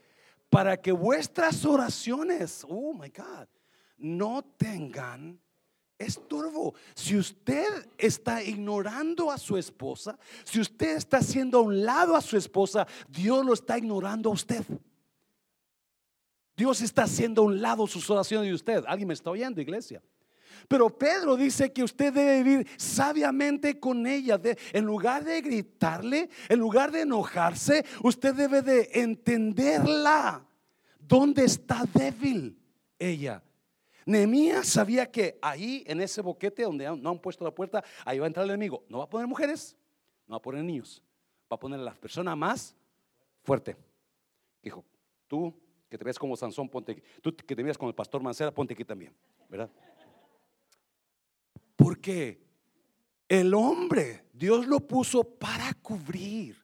Para que vuestras oraciones, oh my God, no tengan estorbo. Si usted está ignorando a su esposa, si usted está haciendo a un lado a su esposa, Dios lo está ignorando a usted. Dios está haciendo a un lado sus oraciones de usted. ¿Alguien me está oyendo, iglesia? Pero Pedro dice que usted debe vivir sabiamente con ella. en lugar de gritarle, en lugar de enojarse, usted debe de entenderla. ¿Dónde está débil ella? Nehemías sabía que ahí, en ese boquete donde no han puesto la puerta, ahí va a entrar el enemigo. No va a poner mujeres, no va a poner niños, va a poner a la persona más fuerte. Dijo, tú que te ves como Sansón, ponte aquí. Tú que te ves como el pastor Mancera, ponte aquí también, ¿verdad? Porque el hombre, Dios lo puso para cubrir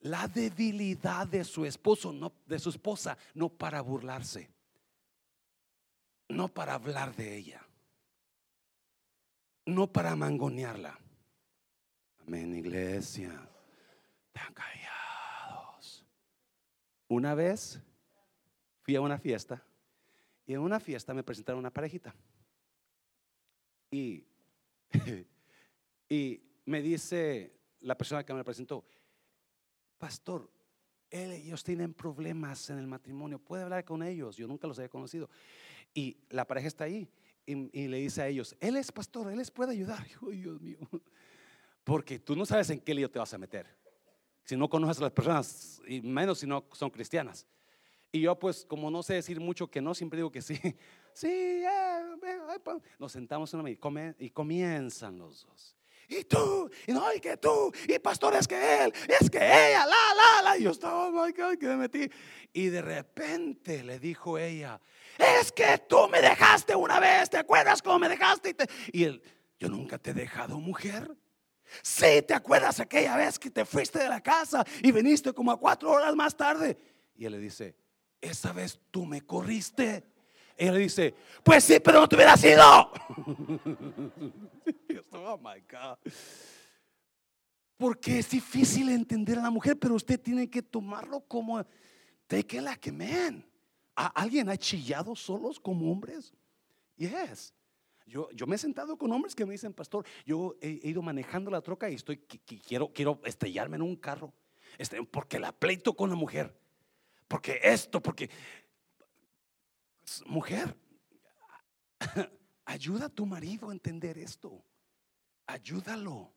la debilidad de su esposo, no de su esposa, no para burlarse no para hablar de ella, no para mangonearla. Amén, iglesia. Están callados. Una vez fui a una fiesta y en una fiesta me presentaron una parejita. Y, y me dice la persona que me presentó, pastor, ellos tienen problemas en el matrimonio, puede hablar con ellos. Yo nunca los había conocido. Y la pareja está ahí y, le dice a ellos, Él es pastor, Él les puede ayudar. Dios mío. Porque tú no sabes en qué lío te vas a meter. Si no conoces a las personas, y menos si no son cristianas. Y yo pues como no sé decir mucho que no, siempre digo que sí. Sí, nos sentamos en una mesa y comienzan los dos. Y tú, y no, y que tú, y pastor es que él, es que ella, la, la, la. Y yo estaba, oh my God, que me metí. Y de repente le dijo ella, es que tú me dejaste una vez, ¿te acuerdas cómo me dejaste? Y, él, yo nunca te he dejado mujer. Sí, ¿te acuerdas aquella vez que te fuiste de la casa y viniste como a cuatro horas más tarde? Y él le dice, esa vez tú me corriste. Y él le dice, pues sí, pero no te hubiera sido. oh my God. Porque es difícil entender a la mujer, pero usted tiene que tomarlo como, take it like a man. ¿Alguien ha chillado solos como hombres? Yes. Yo, yo, me he sentado con hombres que me dicen, pastor, yo he, ido manejando la troca y estoy, quiero, quiero estrellarme en un carro. Este, porque la pleito con la mujer. Porque esto, porque... Mujer, ayuda a tu marido a entender esto. Ayúdalo.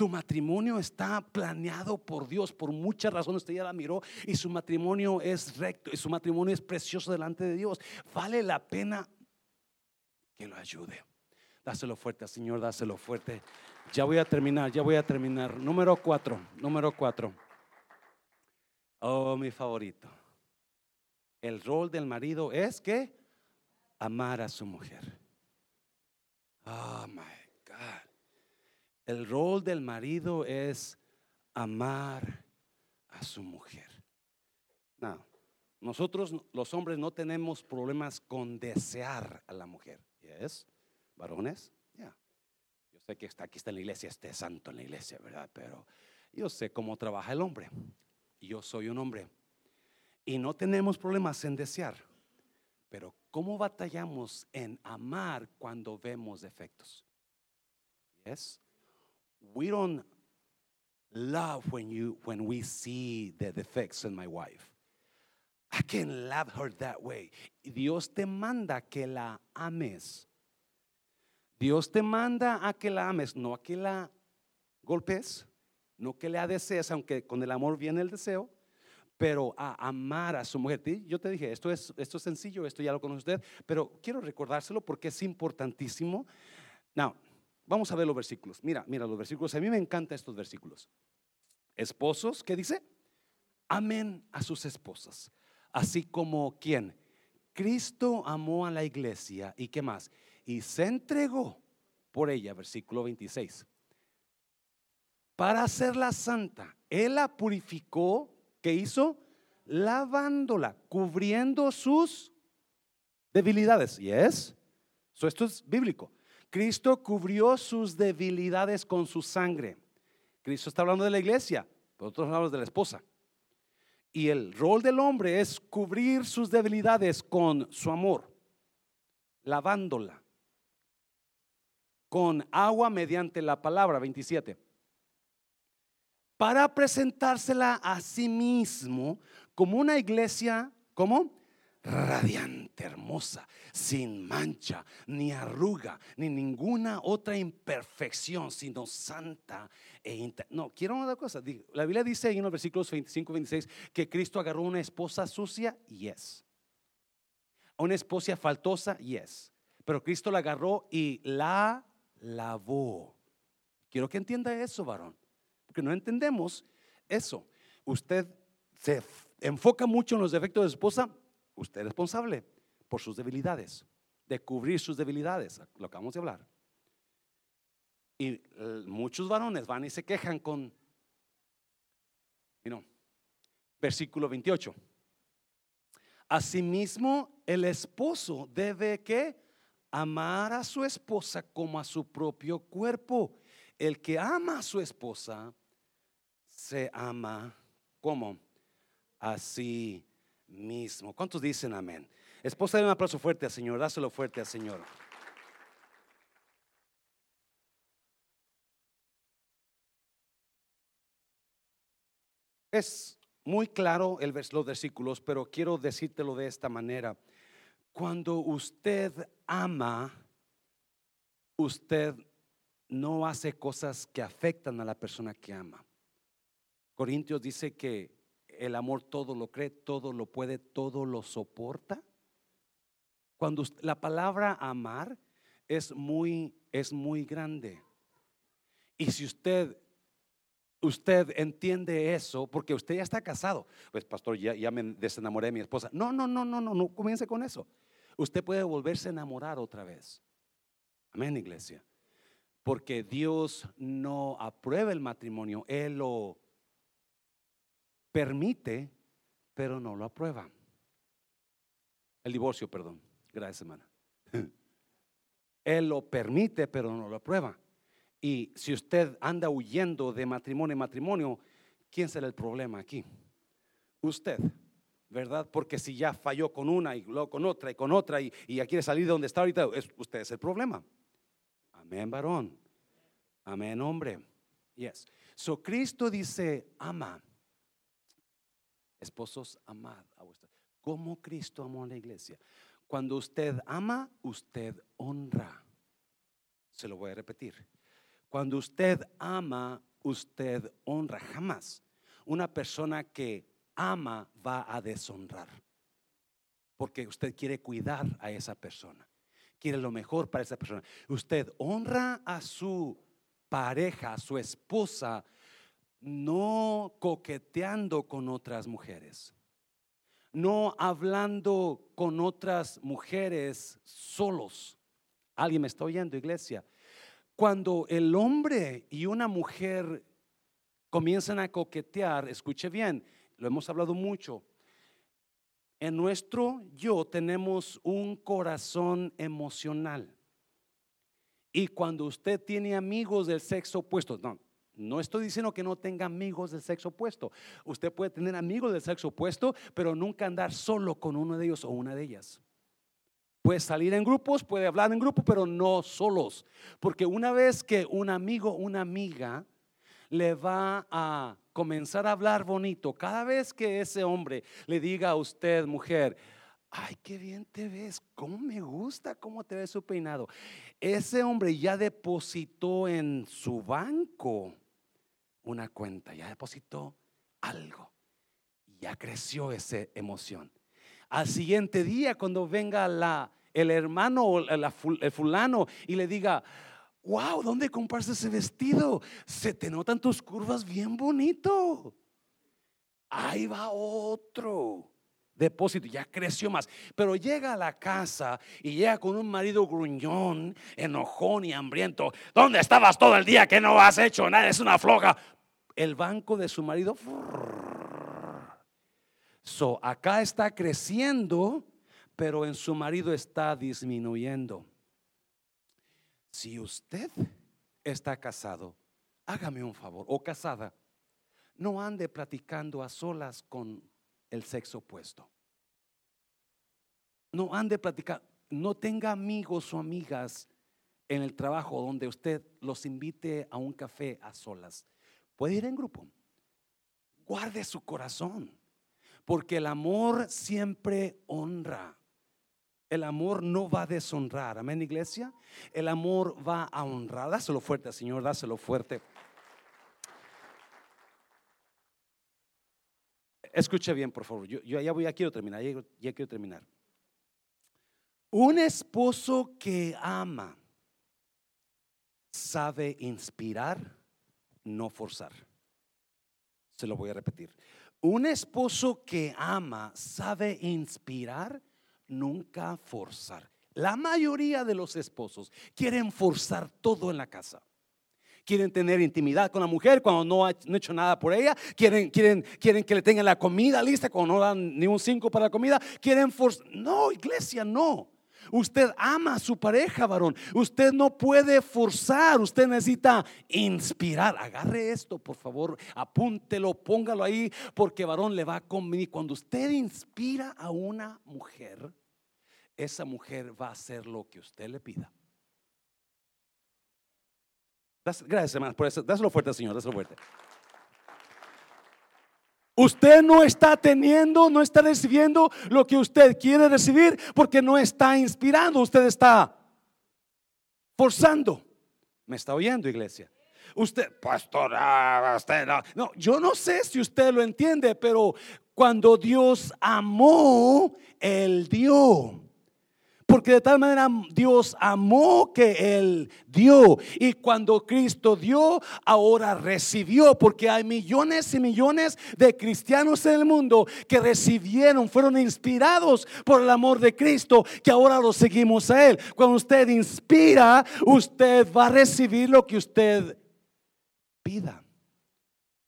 Tu matrimonio está planeado por Dios por muchas razones. Usted ya la miró y su matrimonio es recto y su matrimonio es precioso delante de Dios. Vale la pena que lo ayude. Dáselo fuerte, Señor, dáselo fuerte. Ya voy a terminar, ya voy a terminar. Número cuatro, número cuatro. Oh, mi favorito. El rol del marido es que amar a su mujer. Oh. El rol del marido es amar a su mujer. No, nosotros los hombres no tenemos problemas con desear a la mujer. ¿Yes? Varones, ya. Yo sé que está aquí está en la iglesia, este santo en la iglesia, ¿verdad? Pero yo sé cómo trabaja el hombre. Yo soy un hombre. Y no tenemos problemas en desear. Pero ¿cómo batallamos en amar cuando vemos defectos? Yes. We don't love when you when we see the defects in my wife. I can love her that way. Dios te manda que la ames. Dios te manda a que la ames, no a que la golpes, no que la desees, aunque con el amor viene el deseo pero a amar a su mujer. Yo te dije, esto es, esto es sencillo, esto ya lo conoce usted, pero quiero recordárselo porque es importantísimo. Now, vamos a ver los versículos. Mira, mira los versículos. A mí me encantan estos versículos. Esposos, ¿qué dice? Amen a sus esposas. Así como quien Cristo amó a la iglesia y qué más? Y se entregó por ella, versículo 26. Para hacerla santa, Él la purificó ¿Qué hizo? Lavándola, cubriendo sus debilidades. ¿Y es? esto es bíblico. Cristo cubrió sus debilidades con su sangre. Cristo está hablando de la iglesia, por otros hablamos de la esposa. Y el rol del hombre es cubrir sus debilidades con su amor, lavándola con agua mediante la palabra 27 para presentársela a sí mismo como una iglesia, ¿cómo? Radiante, hermosa, sin mancha, ni arruga, ni ninguna otra imperfección, sino santa e No, quiero una cosa. La Biblia dice ahí en los versículos 25 y 26 que Cristo agarró una esposa sucia, yes. Una esposa faltosa, yes. Pero Cristo la agarró y la lavó. Quiero que entienda eso, varón porque no entendemos eso. Usted se enfoca mucho en los defectos de su esposa, usted es responsable por sus debilidades, de cubrir sus debilidades, lo acabamos de hablar. Y eh, muchos varones van y se quejan con, you versículo 28. Asimismo, el esposo debe que amar a su esposa como a su propio cuerpo. El que ama a su esposa se ama como a sí mismo. ¿Cuántos dicen amén? Esposa, dale un aplauso fuerte al Señor, dáselo fuerte al Señor. Es muy claro los versículos, pero quiero decírtelo de esta manera. Cuando usted ama, usted no hace cosas que afectan a la persona que ama. Corintios dice que el amor todo lo cree, todo lo puede, todo lo soporta. Cuando la palabra amar es muy es muy grande. Y si usted usted entiende eso, porque usted ya está casado, pues pastor, ya, ya me desenamoré de mi esposa. No, no, no, no, no, no comience con eso. Usted puede volverse a enamorar otra vez. Amén, iglesia. Porque Dios no aprueba el matrimonio, Él lo permite, pero no lo aprueba. El divorcio, perdón. Gracias, hermana. Él lo permite, pero no lo aprueba. Y si usted anda huyendo de matrimonio en matrimonio, ¿quién será el problema aquí? Usted, ¿verdad? Porque si ya falló con una y luego con otra y con otra y, ya quiere salir de donde está ahorita, usted es el problema. Amén, varón. Amén, hombre. Yes. So Cristo dice, ama Esposos, amad a vuestra. Como Cristo amó a la iglesia. Cuando usted ama, usted honra. Se lo voy a repetir. Cuando usted ama, usted honra, jamás. Una persona que ama va a deshonrar. Porque usted quiere cuidar a esa persona. Quiere lo mejor para esa persona. Usted honra a su pareja, a su esposa, no coqueteando con otras mujeres. No hablando con otras mujeres solos. ¿Alguien me está oyendo, iglesia? Cuando el hombre y una mujer comienzan a coquetear, escuche bien, lo hemos hablado mucho, en nuestro yo tenemos un corazón emocional. Y cuando usted tiene amigos del sexo opuesto, no, no estoy diciendo que no tenga amigos del sexo opuesto. Usted puede tener amigos del sexo opuesto, pero nunca andar solo con uno de ellos o una de ellas. Puede salir en grupos, puede hablar en grupo, pero no solos. Porque una vez que un amigo, una amiga, le va a comenzar a hablar bonito, cada vez que ese hombre le diga a usted, mujer, ay, qué bien te ves, cómo me gusta cómo te ves su peinado. Ese hombre ya depositó en su banco una cuenta, ya depositó algo. Ya creció esa emoción. Al siguiente día, cuando venga la, el hermano o el fulano y le diga, wow, ¿dónde compraste ese vestido? Se te notan tus curvas bien bonito. Ahí va otro depósito, ya creció más. Pero llega a la casa y llega con un marido gruñón, enojón y hambriento. ¿Dónde estabas todo el día que no has hecho nada? Es una floja. El banco de su marido So, acá está creciendo, pero en su marido está disminuyendo. Si usted está casado, hágame un favor, o casada, no ande platicando a solas con el sexo opuesto. No ande platicando, no tenga amigos o amigas en el trabajo donde usted los invite a un café a solas. Puede ir en grupo. Guarde su corazón. Porque el amor siempre honra. El amor no va a deshonrar. Amén, iglesia. El amor va a honrar. Dáselo fuerte, Señor. Dáselo fuerte. Escuche bien, por favor. Yo, ya voy, ya quiero terminar. ya quiero terminar. Un esposo que ama sabe inspirar, no forzar. Se lo voy a repetir. Un esposo que ama sabe inspirar, nunca forzar. La mayoría de los esposos quieren forzar todo en la casa. Quieren tener intimidad con la mujer cuando no ha hecho nada por ella. Quieren, quieren, quieren que le tengan la comida lista cuando no dan ni un cinco para la comida. Quieren forzar. No, iglesia, no. Usted ama a su pareja, varón. Usted no puede forzar, usted necesita inspirar. Agarre esto, por favor, apúntelo, póngalo ahí, porque varón le va a convenir. Cuando usted inspira a una mujer, esa mujer va a hacer lo que usted le pida. Gracias, hermanos, por eso. Dáselo fuerte, Señor, dáselo fuerte. Usted no está teniendo, no está recibiendo lo que usted quiere recibir porque no está inspirando, usted está forzando. ¿Me está oyendo, iglesia? Usted, pastor, ah, usted no. no, yo no sé si usted lo entiende, pero cuando Dios amó, Él dio. Porque de tal manera Dios amó que Él dio. Y cuando Cristo dio, ahora recibió. Porque hay millones y millones de cristianos en el mundo que recibieron, fueron inspirados por el amor de Cristo, que ahora lo seguimos a Él. Cuando usted inspira, usted va a recibir lo que usted pida.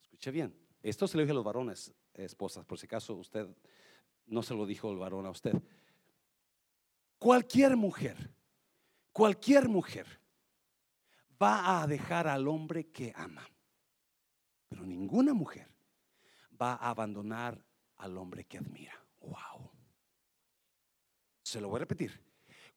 Escuche bien. Esto se lo dije a los varones, esposas, por si acaso usted no se lo dijo el varón a usted. Cualquier mujer, cualquier mujer va a dejar al hombre que ama. Pero ninguna mujer va a abandonar al hombre que admira. Wow. Se lo voy a repetir.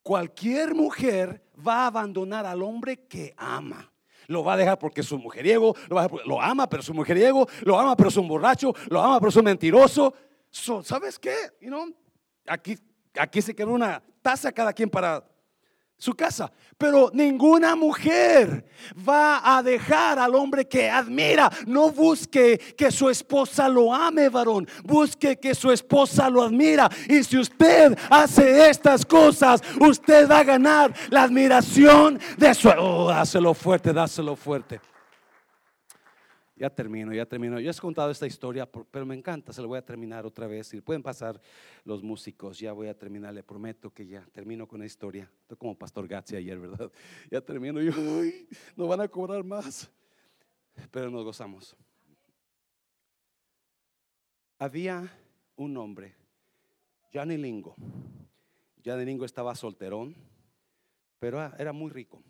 Cualquier mujer va a abandonar al hombre que ama. Lo va a dejar porque es un mujeriego, lo, ama, pero es un mujeriego, lo ama, pero es un borracho, lo ama, pero es un mentiroso. ¿Sabes qué? You know, aquí, aquí se quedó una taza cada quien para su casa. Pero ninguna mujer va a dejar al hombre que admira. No busque que su esposa lo ame, varón. Busque que su esposa lo admira. Y si usted hace estas cosas, usted va a ganar la admiración de su... Oh, dáselo fuerte, dáselo fuerte. Ya termino, ya termino. Yo he contado esta historia, pero me encanta, se lo voy a terminar otra vez. Y pueden pasar los músicos, ya voy a terminar, le prometo que ya termino con la historia. Estoy como Pastor Gatsi ayer, ¿verdad? Ya termino y uy, no van a cobrar más. Pero nos gozamos. Había un hombre, Johnny Lingo. Johnny Lingo estaba solterón, pero era muy rico.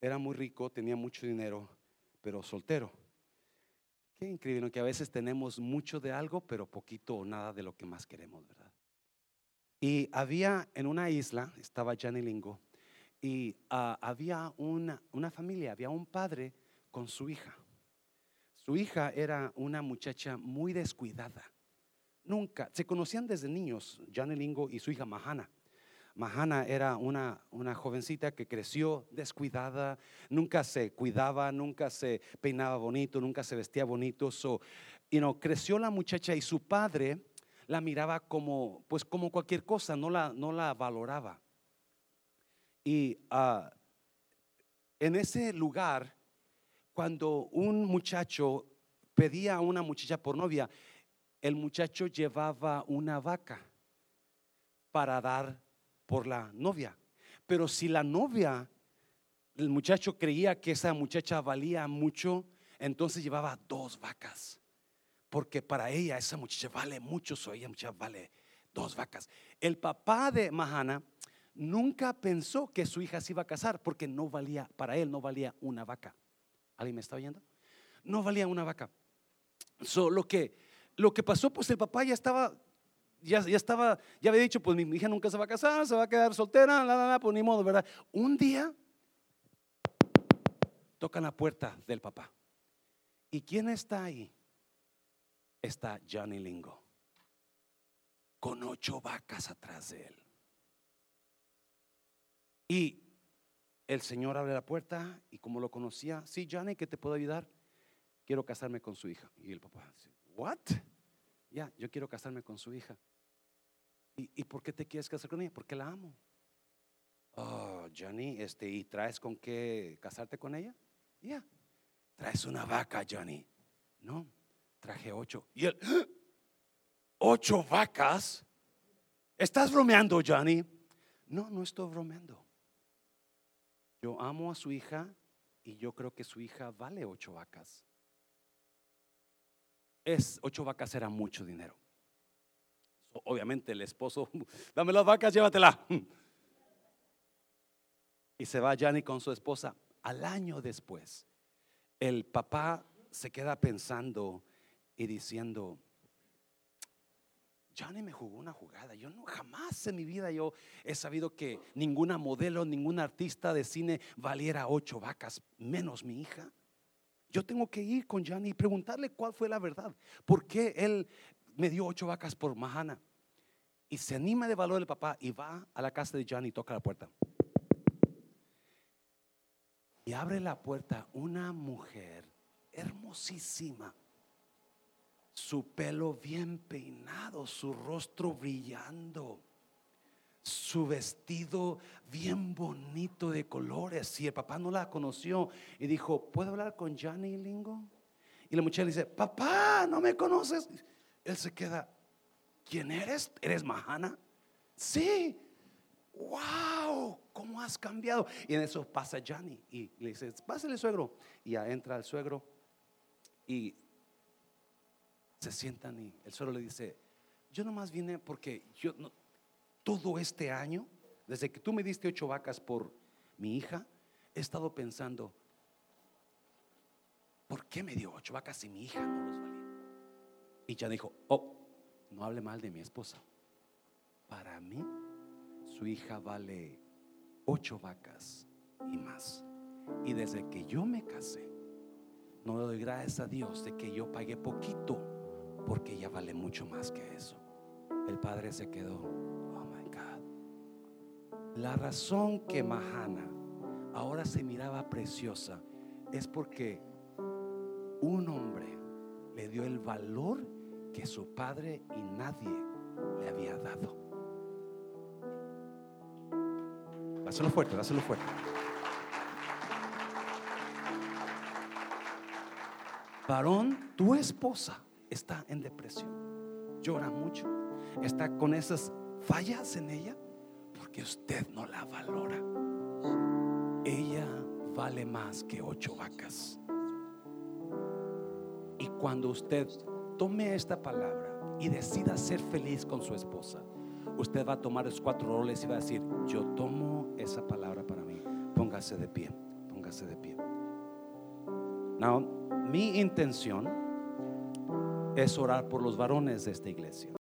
Era muy rico, tenía mucho dinero, pero soltero. Qué increíble que a veces tenemos mucho de algo, pero poquito o nada de lo que más queremos, ¿verdad? Y había en una isla, estaba Lingo, y ah, había una, una familia, había un padre con su hija. Su hija era una muchacha muy descuidada. Nunca, se conocían desde niños, Lingo y su hija Mahana. Mahana era una, una jovencita que creció descuidada, nunca se cuidaba, nunca se peinaba bonito, nunca se vestía bonito. So, you creció la muchacha y su padre la miraba como, pues como cualquier cosa, no la, no la valoraba. Y ah, en ese lugar, cuando un muchacho pedía a una muchacha por novia, el muchacho llevaba una vaca para dar por la novia. Pero si la novia, el muchacho creía que esa muchacha valía mucho, entonces llevaba dos vacas. Porque para ella esa muchacha vale mucho, so ella muchacha vale dos vacas. El papá de Mahana nunca pensó que su hija se iba a casar porque no valía, para él no valía una vaca. ¿Alguien me está oyendo? No valía una vaca. So, que, lo que pasó, pues el papá ya estaba ya, estaba, ya había dicho, pues mi hija nunca se va a casar, se va a quedar soltera, la, la, la, pues ni modo, ¿verdad? Un día tocan la puerta del papá. ¿Y quién está ahí? Está Johnny Lingo, con ocho vacas atrás de él. Y el señor abre la puerta y como lo conocía, sí, Johnny, ¿qué te puedo ayudar? Quiero casarme con su hija. Y el papá dice, ¿what? Ya, yo quiero casarme con su hija. ¿Y, por qué te quieres casar con ella? Porque la amo. Oh, Johnny, este, ¿y traes con qué casarte con ella? Ya. Traes una vaca, Johnny. No, traje ocho. Y él, ¿ocho vacas? ¿Estás bromeando, Johnny? No, no estoy bromeando. Yo amo a su hija y yo creo que su hija vale ocho vacas es ocho vacas era mucho dinero. Obviamente el esposo, dame las vacas, llévatela. Y se va Johnny con su esposa. Al año después, el papá se queda pensando y diciendo, Johnny me jugó una jugada. Yo no jamás en mi vida yo he sabido que ninguna modelo, ningún artista de cine valiera ocho vacas, menos mi hija. Yo tengo que ir con Johnny y preguntarle cuál fue la verdad. ¿Por qué él me dio ocho vacas por Mahana? Y se anima de valor el papá y va a la casa de Johnny y toca la puerta. Y abre la puerta una mujer hermosísima. Su pelo bien peinado, su rostro brillando su vestido bien bonito de colores. Y el papá no la conoció y dijo, ¿puedo hablar con Johnny Lingo? Y la muchacha le dice, papá, ¿no me conoces? Él se queda, ¿quién eres? ¿Eres Mahana? Sí. Wow, ¿cómo has cambiado? Y en eso pasa Johnny y le dice, pásale suegro. Y ya entra el suegro y se sientan y el suegro le dice, yo nomás vine porque yo no, todo este año, desde que tú me diste ocho vacas por mi hija, he estado pensando, ¿por qué me dio ocho vacas si mi hija no los valía? Y ya dijo, oh, no hable mal de mi esposa. Para mí, su hija vale ocho vacas y más. Y desde que yo me casé, no le doy gracias a Dios de que yo pagué poquito, porque ella vale mucho más que eso. El padre se quedó La razón que Mahana ahora se miraba preciosa es porque un hombre le dio el valor que su padre y nadie le había dado. Dáselo fuerte, dáselo fuerte. Varón, tu esposa está en depresión, llora mucho, está con esas fallas en ella porque usted no la valora. Ella vale más que ocho vacas. Y cuando usted tome esta palabra y decida ser feliz con su esposa, usted va a tomar esos cuatro roles y va a decir, yo tomo esa palabra para mí. Póngase de pie, póngase de pie. Now, mi intención es orar por los varones de esta iglesia.